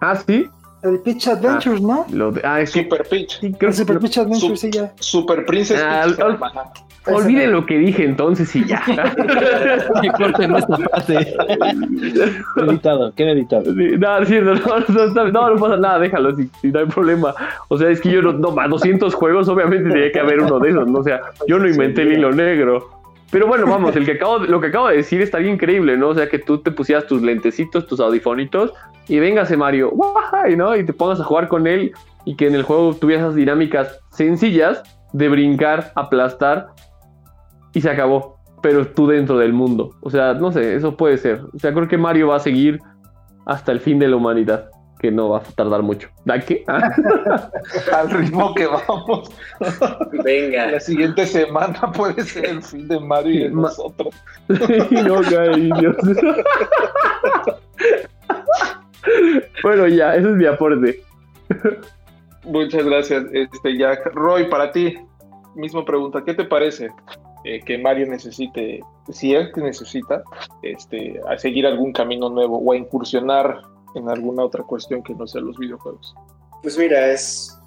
Ah, sí. El Pitch Adventures, ¿no? Lo de... Ah, es que... Super Peach. sí, creo El Super que- Pitch Adventures, sí, ya. Super Princess Ah, Peach. al-. Olviden lo que dije entonces y ya. *laughs* Que corten esta parte. Editado, queda editado. Sí, no, es cierto, no, no, está- no, no pasa nada, déjalo, si, si no hay problema. O sea, es que yo no, no, más 200 juegos, obviamente tenía que haber uno de esos, ¿no? O sea, yo no inventé el hilo negro. Pero bueno, vamos, el que acabo de- lo que acabo de decir estaría increíble, ¿no? O sea, que tú te pusieras tus lentecitos, tus audifonitos y véngase Mario, ¡guay! ¿no? Y te pongas a jugar con él y que en el juego tuvieras esas dinámicas sencillas de brincar, aplastar y se acabó. Pero tú dentro del mundo. O sea, no sé, eso puede ser. O sea, creo que Mario va a seguir hasta el fin de la humanidad, que no va a tardar mucho. ¿Da qué? Ah, *laughs* Al ritmo que vamos. Venga. La siguiente semana puede ser el fin de Mario y de Ma- nosotros. no, bueno, ya, ese es mi aporte. Muchas gracias, este Jack. Roy, para ti, misma pregunta. ¿Qué te parece eh, que Mario necesite, si es que necesita, este, a seguir algún camino nuevo o a incursionar en alguna otra cuestión que no sea los videojuegos? Pues mira, es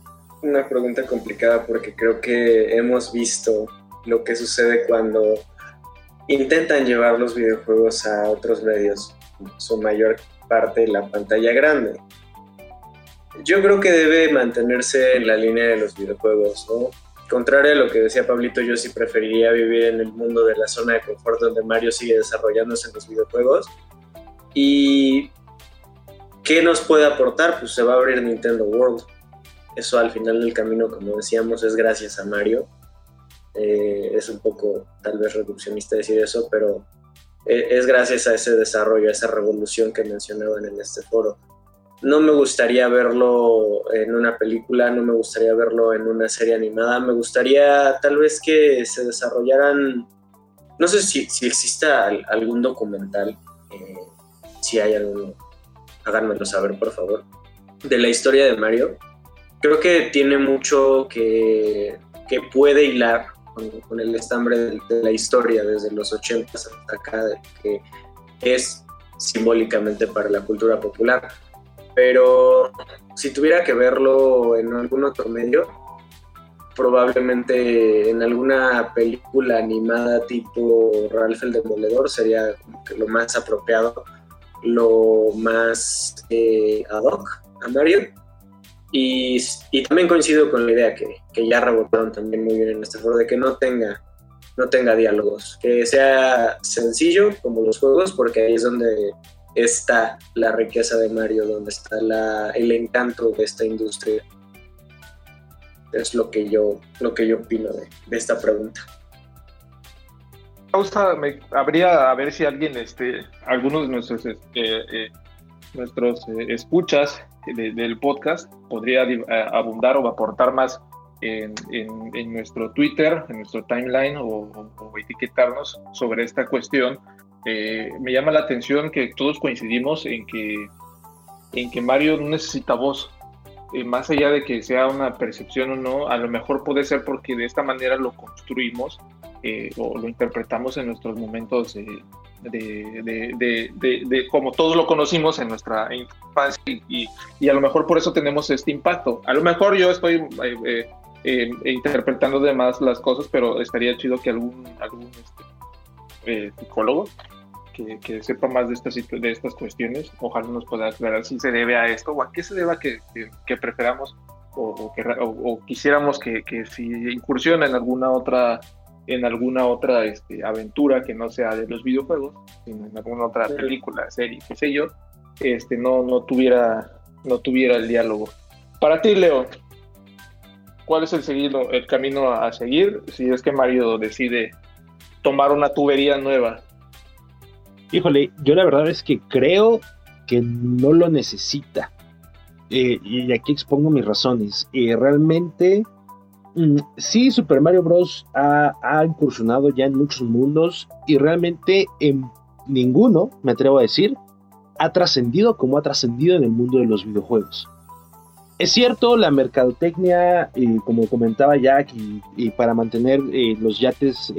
una pregunta complicada porque creo que hemos visto lo que sucede cuando intentan llevar los videojuegos a otros medios, su mayor parte la pantalla grande. Yo creo que debe mantenerse en la línea de los videojuegos, ¿no? Contrario a lo que decía Pablito, yo sí preferiría vivir en el mundo de la zona de confort donde Mario sigue desarrollándose en los videojuegos. Y ¿qué nos puede aportar? Pues se va a abrir Nintendo World. Eso al final del camino, como decíamos, es gracias a Mario. Eh, es un poco tal vez reduccionista decir eso, pero eh, es gracias a ese desarrollo, a esa revolución que mencionaban en este foro. No me gustaría verlo en una película, no me gustaría verlo en una serie animada, me gustaría tal vez que se desarrollaran, no sé si, si exista al- algún documental, eh, si hay alguno, háganmelo saber por favor, de la historia de Mario. Creo que tiene mucho que, que puede hilar con, el estambre de, de la historia desde los 80 hasta acá, que es simbólicamente para la cultura popular. Pero si tuviera que verlo en algún otro medio, probablemente en alguna película animada tipo Ralph el Demoledor sería lo más apropiado, lo más eh, ad hoc a Mario. Y, y también coincido con la idea que, que ya rebotaron también muy bien en este foro de que no tenga, no tenga diálogos, que sea sencillo como los juegos, porque ahí es donde está la riqueza de Mario, donde está la, el encanto de esta industria. Es lo que yo, lo que yo opino de, de esta pregunta. Me, habría a ver si alguien, este, algunos de nuestros, este, eh, nuestros eh, escuchas de- del podcast podría a- abundar o aportar más en, en- en nuestro Twitter, en nuestro timeline o, o- o etiquetarnos sobre esta cuestión. Eh, me llama la atención que todos coincidimos en que, en que Mario no necesita voz. Eh, más allá de que sea una percepción o no, a lo mejor puede ser porque de esta manera lo construimos eh, o lo interpretamos en nuestros momentos de, de, de, de- como todos lo conocimos en nuestra infancia y, y- a lo mejor por eso tenemos este impacto. A lo mejor yo estoy eh, interpretando de más las cosas, pero estaría chido que algún, algún este, psicólogo que, que sepa más de estas, de estas cuestiones, ojalá nos pueda aclarar si se debe a esto o a qué se deba que, que, que preferamos o, o que, o- o quisiéramos que, que si incursiona en alguna otra en alguna otra este, aventura que no sea de los videojuegos, sino en alguna otra Sí. película, serie, qué sé yo, este, no, no, tuviera, no tuviera el diálogo. Para ti, Leo, ¿cuál es el, seguido, el camino a seguir si es que Mario decide tomar una tubería nueva? Híjole, yo la verdad es que creo que no lo necesita. Eh, y aquí expongo mis razones. Eh, realmente mm, sí, Super Mario Bros. Ha, incursionado ya en muchos mundos y realmente en ninguno, me atrevo a decir, ha trascendido como ha trascendido en el mundo de los videojuegos. Es cierto, la mercadotecnia, eh, como comentaba Jack, y, para mantener eh, los yates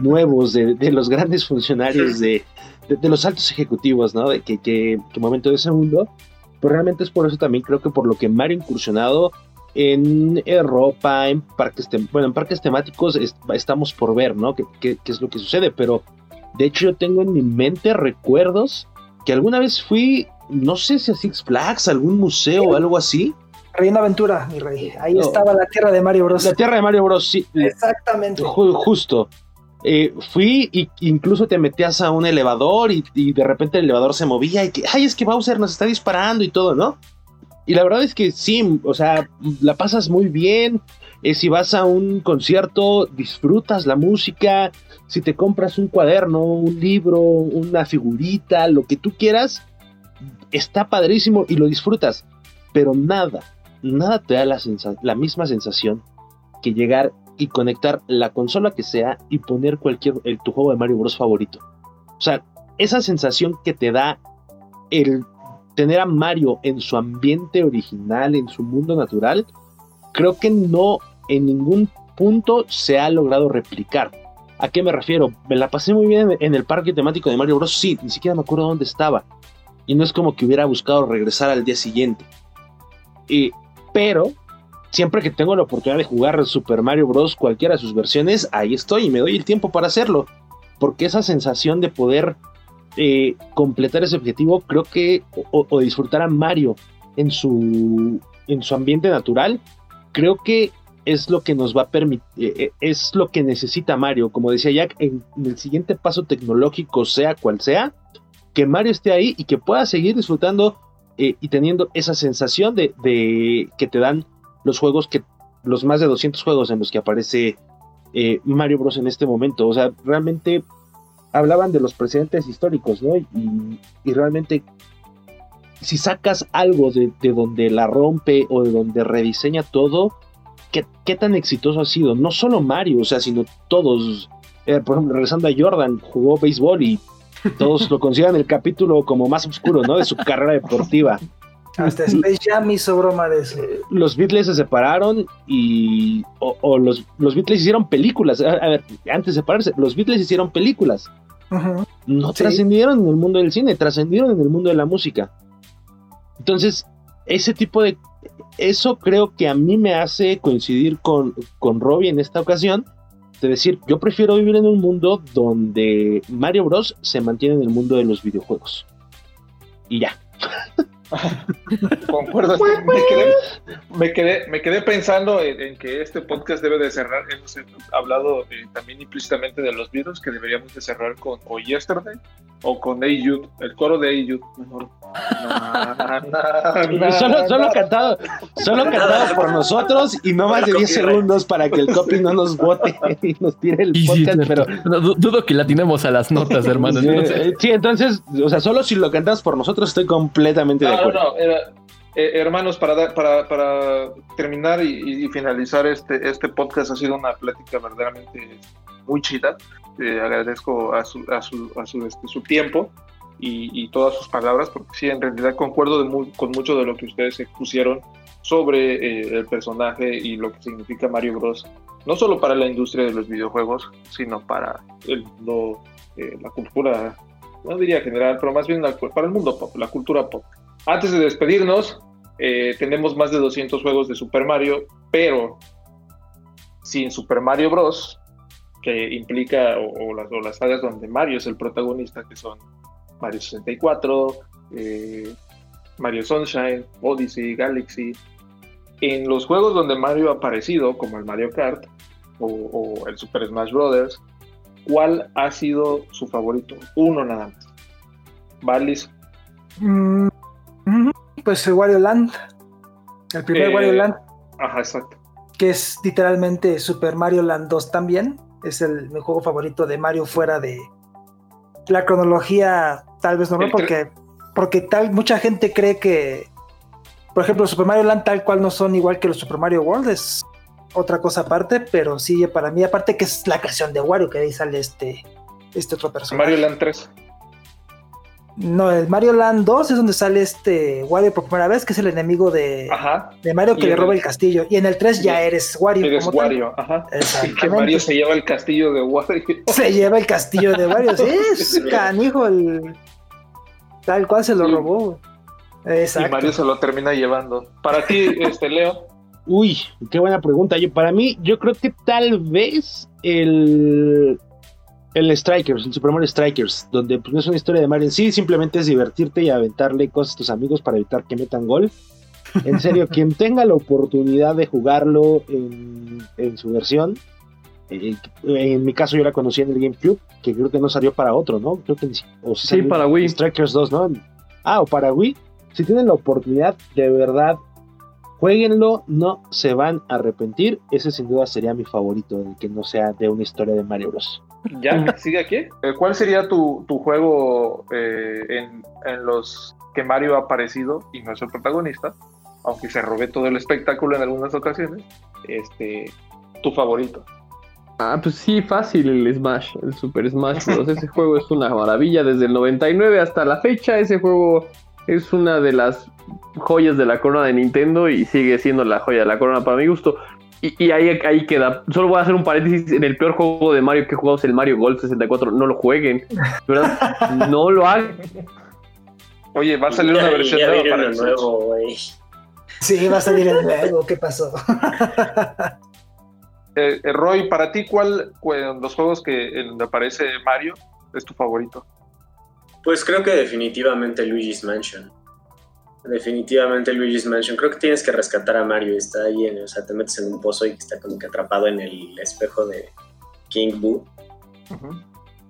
nuevos de, los grandes funcionarios de, los altos ejecutivos, ¿no? De que, que, que momento de ese mundo, pues realmente es por eso también creo que por lo que Mario ha incursionado en Europa, en parques, bueno, en parques temáticos estamos por ver, ¿no? ¿Qué, es lo que sucede? Pero de hecho yo tengo en mi mente recuerdos que alguna vez fui, no sé si a Six Flags, algún museo o algo así. Reina Aventura, mi rey. Ahí estaba la tierra de Mario Bros. La tierra de Mario Bros, sí. Exactamente. justo. Eh, fui y incluso te metías a un elevador y, de repente el elevador se movía y que, ay, es que Bowser nos está disparando y todo, ¿no? Y la verdad es que sí, o sea, la pasas muy bien. Eh, si vas a un concierto, disfrutas la música. Si te compras un cuaderno, un libro, una figurita, lo que tú quieras, está padrísimo y lo disfrutas. Pero nada, nada te da la, la misma sensación que llegar y conectar la consola que sea y poner cualquier el, tu juego de Mario Bros favorito. O sea, esa sensación que te da el tener a Mario en su ambiente original, en su mundo natural, creo que no en ningún punto se ha logrado replicar. ¿A qué me refiero? Me la pasé muy bien en el parque temático de Mario Bros. Sí, ni siquiera me acuerdo dónde estaba. Y no es como que hubiera buscado regresar al día siguiente. Y, pero, siempre que tengo la oportunidad de jugar Super Mario Bros. cualquiera de sus versiones, ahí estoy y me doy el tiempo para hacerlo. Porque esa sensación de poder eh, completar ese objetivo, creo que, o, disfrutar a Mario en su, en su ambiente natural, creo que es lo que nos va a permitir, eh, eh, es lo que necesita Mario. Como decía Jack, en, el siguiente paso tecnológico, sea cual sea, que Mario esté ahí y que pueda seguir disfrutando y teniendo esa sensación de, de, que te dan los juegos que, los más de 200 juegos en los que aparece Mario Bros. en este momento. O sea, realmente hablaban de los precedentes históricos, ¿no? Y, realmente, si sacas algo de, donde la rompe o de donde rediseña todo, ¿qué, tan exitoso ha sido? No solo Mario, o sea, sino todos. Eh, por ejemplo, regresando a Jordan, jugó béisbol y todos lo consideran el capítulo como más oscuro, ¿no? De su carrera deportiva. Hasta *laughs* Space Jam hizo broma de eso. Los Beatles se separaron y. O, los, los, Beatles hicieron películas. A, ver, antes de separarse, los Beatles hicieron películas. No trascendieron en el mundo del cine, trascendieron en el mundo de la música. Entonces, ese tipo de. Eso creo que a mí me hace coincidir con, con Robbie en esta ocasión. De decir, yo prefiero vivir en un mundo donde Mario Bros. se mantiene en el mundo de los videojuegos. Y ya. *laughs* *laughs* Concuerdo. me, quedé, me, quedé, pensando en, que este podcast debe de cerrar. Hemos hablado eh, también implícitamente de los videos que deberíamos de cerrar con o Yesterday o con Ayud, el coro de Ayud. Mejor. *laughs* solo, solo cantado, solo cantado por nosotros y no más de 10 segundos para que el copy no nos vote y nos tire el podcast. pero dudo que la tenemos a las notas, hermano. Sí, entonces, o sea, solo si lo cantas por nosotros estoy completamente de acuerdo. No, no, eh, hermanos, para, para, para terminar y, finalizar este, este podcast, ha sido una plática verdaderamente muy chida. Eh, agradezco a su, a su, a su, este, su tiempo y, todas sus palabras, porque sí, en realidad concuerdo con mucho de lo que ustedes expusieron sobre eh, el personaje y lo que significa Mario Bros. No solo para la industria de los videojuegos, sino para el, eh, la cultura, no diría general, pero más bien para el mundo pop, la cultura pop. Antes de despedirnos, tenemos más de 200 juegos de Super Mario, pero sin Super Mario Bros que implica, o, las, o, las, sagas donde Mario es el protagonista, que son Mario 64, eh, Mario Sunshine, Odyssey, Galaxy. En los juegos donde Mario ha aparecido, como el Mario Kart o, el Super Smash Bros., ¿cuál ha sido su favorito? Uno nada más. ¿Valis? Mm, pues el Wario Land. El primer eh, Wario Land. Ajá, exacto. Que es literalmente Super Mario Land 2 también es el, mi juego favorito de Mario fuera de la cronología, tal vez no, porque, porque tal, mucha gente cree que, por ejemplo, Super Mario Land tal cual no son igual que los Super Mario World, es otra cosa aparte, pero sí, para mí, aparte que es la creación de Wario, que ahí sale este, este otro personaje. Mario Land 3. No, el Mario Land 2 es donde sale este Wario por primera vez, que es el enemigo de, Ajá. de Mario que Y le roba el- el castillo. Y en el 3 ya Y- eres Wario. Eres como tal. Wario, ajá. *laughs* Y que. Mario se lleva el castillo de Wario. *laughs* Se lleva el castillo de Wario. Sí, *laughs* es canijo el. Tal cual se lo Sí. robó. Y Exacto. Mario se lo termina llevando. Para ti, este Leo, Uy, qué buena pregunta. Yo, para mí, yo creo que tal vez el, el Strikers, el Super Mario Strikers, donde pues, no es una historia de Mario en sí, simplemente es divertirte y aventarle cosas a tus amigos para evitar que metan gol. En serio, quien *laughs* tenga la oportunidad de jugarlo en, en su versión, eh, en mi caso yo la conocí en el GameCube, que creo que no salió para otro, ¿no? Creo que o Sí, sí salió para Wii. Strikers 2, ¿no? Ah, o para Wii. Si tienen la oportunidad, de verdad, jueguenlo, no se van a arrepentir. Ese sin duda sería mi favorito, el que no sea de una historia de Mario Bros. ¿Ya? ¿Sigue aquí? Eh, ¿Cuál sería tu, tu juego eh, en, en los que Mario ha aparecido y no es el protagonista? Aunque se robe todo el espectáculo en algunas ocasiones. Este, tu favorito. Ah, pues sí, fácil el Smash, el Super Smash *laughs* Bros. Ese juego es una maravilla desde el 99 hasta la fecha. Ese juego es una de las joyas de la corona de Nintendo y sigue siendo la joya de la corona para mi gusto. Y, y ahí, ahí queda. Solo voy a hacer un paréntesis. En el peor juego de Mario que he jugado es el Mario Golf 64. No lo jueguen. ¿Verdad? *laughs* No lo hagan. Oye, va a salir una Ya- versión ya nueva viene para el nuevo, güey. Sí, va a salir el nuevo. ¿Qué pasó? *laughs* Eh, eh, Roy, para ti, ¿cuál, cu- los juegos que en donde aparece Mario es tu favorito? Pues creo que definitivamente Luigi's Mansion. Definitivamente Luigi's Mansion. Creo que tienes que rescatar a Mario. Está ahí, en, o sea, te metes en un pozo y está como que atrapado en el espejo de King Boo.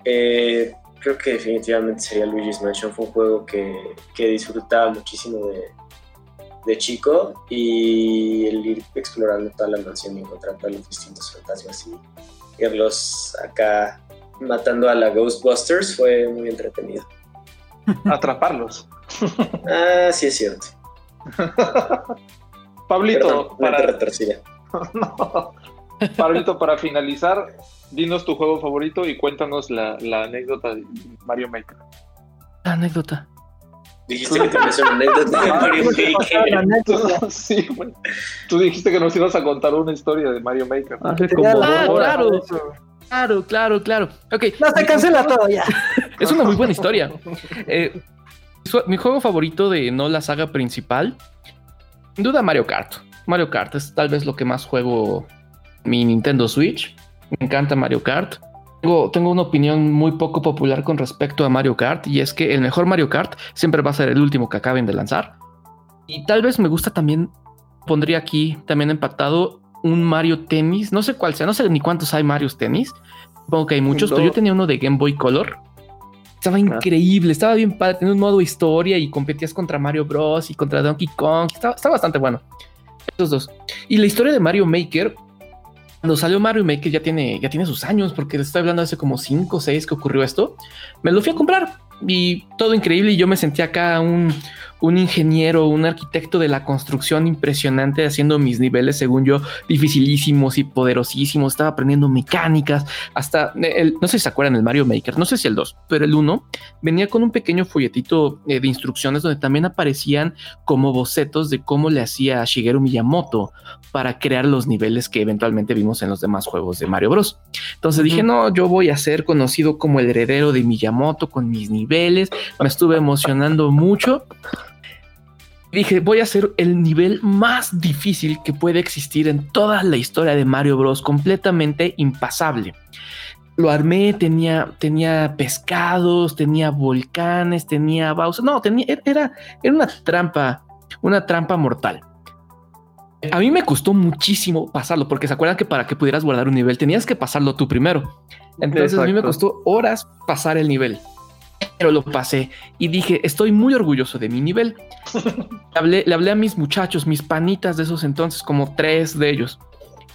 Eh, creo que definitivamente sería Luigi's Mansion. Fue un juego que, que disfrutaba muchísimo de, de chico y el ir explorando toda la mansión y encontrar todos los distintos fantasmas y irlos acá matando a la Ghostbusters fue muy entretenido. *laughs* *laughs* Atraparlos. Ah, sí es cierto. *laughs* Pablito, Perdón, para. *laughs* No. Pablito, para finalizar, dinos tu juego favorito y cuéntanos la, la anécdota de Mario Maker. Anécdota. Dijiste que tenías una anécdota de Mario La Maker. sí. Tú dijiste que nos ibas a contar una historia de Mario Maker. Hace tenía como la- Ah, claro. Claro, claro, claro. Ok. No, se cancela todo ya. *laughs* Es una muy buena historia. Eh, mi juego favorito de no la saga principal, sin duda Mario Kart. Mario Kart es tal vez lo que más juego mi Nintendo Switch. Me encanta Mario Kart. Tengo, tengo una opinión muy poco popular con respecto a Mario Kart y es que el mejor Mario Kart siempre va a ser el último que acaben de lanzar. Y tal vez me gusta también, pondría aquí también empatado un Mario Tennis. No sé cuál sea, no sé ni cuántos hay Marios Tennis. Supongo que hay muchos, pero yo tenía uno de Game Boy Color. Estaba increíble, estaba bien padre, tenía un modo historia y competías contra Mario Bros. y contra Donkey Kong. Estaba, estaba bastante bueno. Esos dos. Y la historia de Mario Maker, cuando salió Mario Maker ya tiene, ya tiene sus años, porque estoy hablando hace como 5 o 6 que ocurrió esto. Me lo fui a comprar y todo increíble. Y yo me sentí acá un, un ingeniero, un arquitecto de la construcción impresionante, haciendo mis niveles, según yo, dificilísimos y poderosísimos. Estaba aprendiendo mecánicas, hasta el, no sé si se acuerdan del Mario Maker, no sé si el 2, pero el 1 venía con un pequeño folletito eh, de instrucciones donde también aparecían como bocetos de cómo le hacía Shigeru Miyamoto para crear los niveles que eventualmente vimos en los demás juegos de Mario Bros. Entonces dije, no, yo voy a ser conocido como el heredero de Miyamoto con mis niveles. Me estuve emocionando mucho. Dije, voy a hacer el nivel más difícil que puede existir en toda la historia de Mario Bros. Completamente impasable. Lo armé, tenía, tenía pescados, tenía volcanes, tenía Bowser. No, tenía, era, era una trampa, una trampa mortal. A mí me costó muchísimo pasarlo, porque se acuerdan que para que pudieras guardar un nivel tenías que pasarlo tú primero. Entonces a mí me costó horas pasar el nivel, pero lo pasé y dije, estoy muy orgulloso de mi nivel. *laughs* le, hablé, le hablé a mis muchachos, mis panitas de esos entonces, como tres de ellos.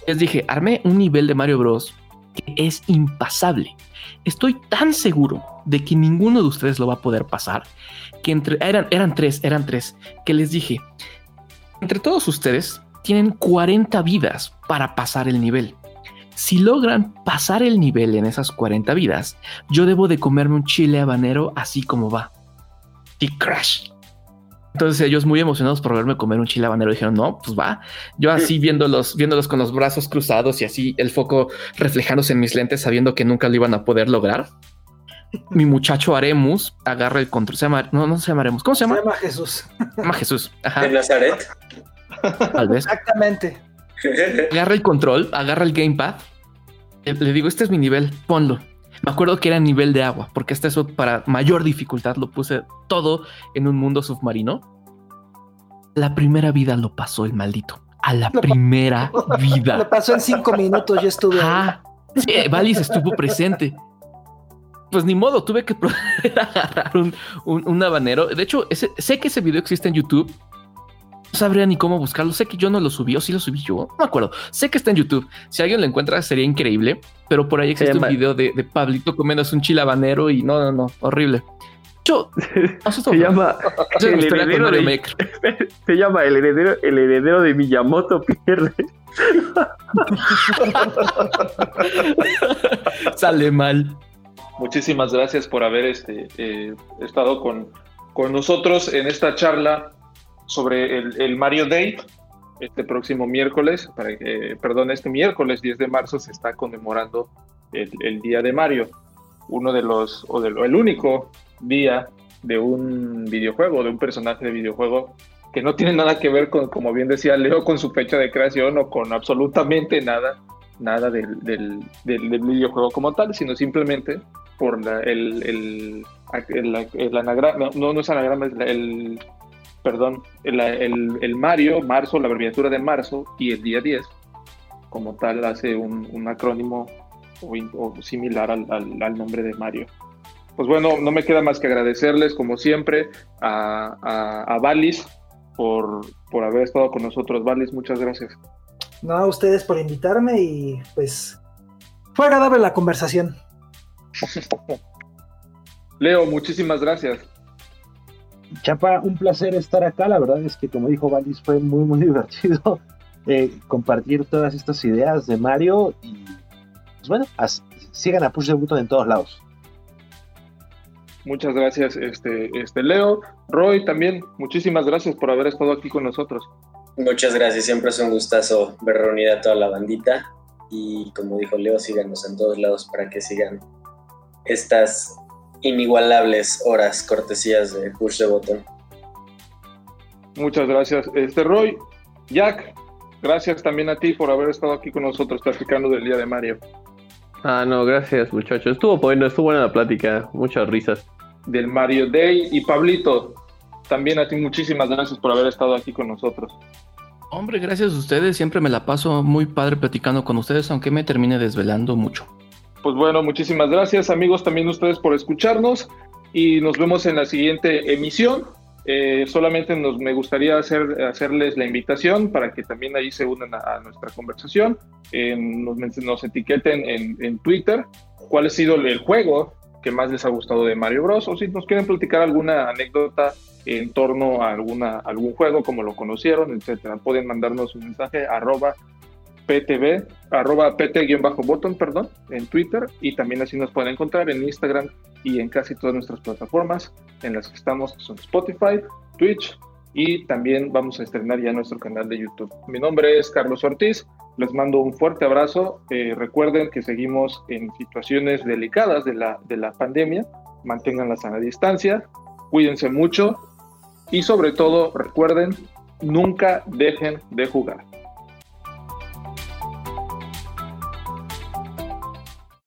Les dije, armé un nivel de Mario Bros. que es impasable. Estoy tan seguro de que ninguno de ustedes lo va a poder pasar, que entre, eran, eran tres, eran tres, que les dije, entre todos ustedes tienen 40 vidas para pasar el nivel. Si logran pasar el nivel en esas 40 vidas, yo debo de comerme un chile habanero así como va. Y crash. Entonces ellos muy emocionados por verme comer un chile habanero dijeron, no, pues va. Yo así viéndolos, viéndolos con los brazos cruzados y así el foco reflejándose en mis lentes sabiendo que nunca lo iban a poder lograr. Mi muchacho Aremus agarra el control. Se llama, no, no se llama Aremus. ¿Cómo se llama? Se llama Jesús. Se llama Jesús. Ajá. De Nazaret. Tal vez. Exactamente. Agarra el control, agarra el gamepad. Le, le digo, este es mi nivel, ponlo. Me acuerdo que era nivel de agua, porque hasta eso para mayor dificultad lo puse todo en un mundo submarino. La primera vida lo pasó el maldito. A la Lo primera *laughs* Lo vida. pasó en cinco minutos, yo estuve. ahí. Ah, sí, Valis estuvo presente. Pues ni modo, tuve que *laughs* agarrar un, un- un habanero. De hecho, ese- sé que ese video existe en YouTube. No sabría ni cómo buscarlo. Sé que yo no lo subí o sí lo subí yo. No me acuerdo. Sé que está en YouTube. Si alguien lo encuentra, sería increíble. Pero por ahí existe un video de, de Pablito comiéndose un chile habanero y no, no, no, horrible. Yo. *laughs* Se llama, el heredero de- *laughs* se llama el heredero, el heredero de Miyamoto pierde. *laughs* Sale mal. Muchísimas gracias por haber este, eh, estado con, con nosotros en esta charla sobre el, el Mario Day. Este próximo miércoles, que, perdón, este miércoles 10 de marzo se está conmemorando el, el Día de Mario, uno de los, o de el único día de un videojuego, de un personaje de videojuego que no tiene nada que ver con, como bien decía Leo, con su fecha de creación o con absolutamente nada, nada del, del, del- videojuego como tal, sino simplemente por la- el, el, el- anagrama, no, no es anagrama, es el, perdón, el, el- el Mario, marzo, la abreviatura de marzo y el día 10, como tal, hace un, un acrónimo o, in- o similar al, al- al nombre de Mario. Pues bueno, no me queda más que agradecerles, como siempre, a, a, a Valis por, por haber estado con nosotros. Valis, muchas gracias. No, a ustedes por invitarme y pues fue agradable la conversación. *laughs* Leo, muchísimas gracias. Chapa, un placer estar acá. La verdad es que, como dijo Valis, fue muy, muy *laughs* divertido eh, compartir todas estas ideas de Mario. Y pues bueno, as- sigan a Push the Button en todos lados. Muchas gracias, este, este Leo. Roy, también, muchísimas gracias por haber estado aquí con nosotros. Muchas gracias, siempre es un gustazo ver reunida a toda la bandita. Y como dijo Leo, síganos en todos lados para que sigan estas inigualables horas cortesías de Push the Button. Muchas gracias, este Roy. Jack, gracias también a ti por haber estado aquí con nosotros platicando del Día de Mario. Ah, no, gracias muchachos. Estuvo bueno, estuvo buena la plática. Muchas risas. Del Mario Day. Y Pablito, también a ti muchísimas gracias por haber estado aquí con nosotros. Hombre, gracias a ustedes. Siempre me la paso muy padre platicando con ustedes, aunque me termine desvelando mucho. Pues bueno, muchísimas gracias amigos también ustedes por escucharnos y nos vemos en la siguiente emisión. Eh, solamente nos, me gustaría hacer, hacerles la invitación para que también ahí se unan a, nuestra conversación, nos, nos etiqueten en, en Twitter cuál ha sido el juego que más les ha gustado de Mario Bros. o si nos quieren platicar alguna anécdota en torno a alguna, algún juego, como lo conocieron, etcétera. Pueden mandarnos un mensaje arroba PTV, arroba PT-botón, perdón, en Twitter y también así nos pueden encontrar en Instagram y en casi todas nuestras plataformas en las que estamos, que son Spotify, Twitch y también vamos a estrenar ya nuestro canal de YouTube. Mi nombre es Carlos Ortiz, les mando un fuerte abrazo, Eh, recuerden que seguimos en situaciones delicadas de la, de la pandemia, mantengan la sana distancia, cuídense mucho y sobre todo recuerden, nunca dejen de jugar.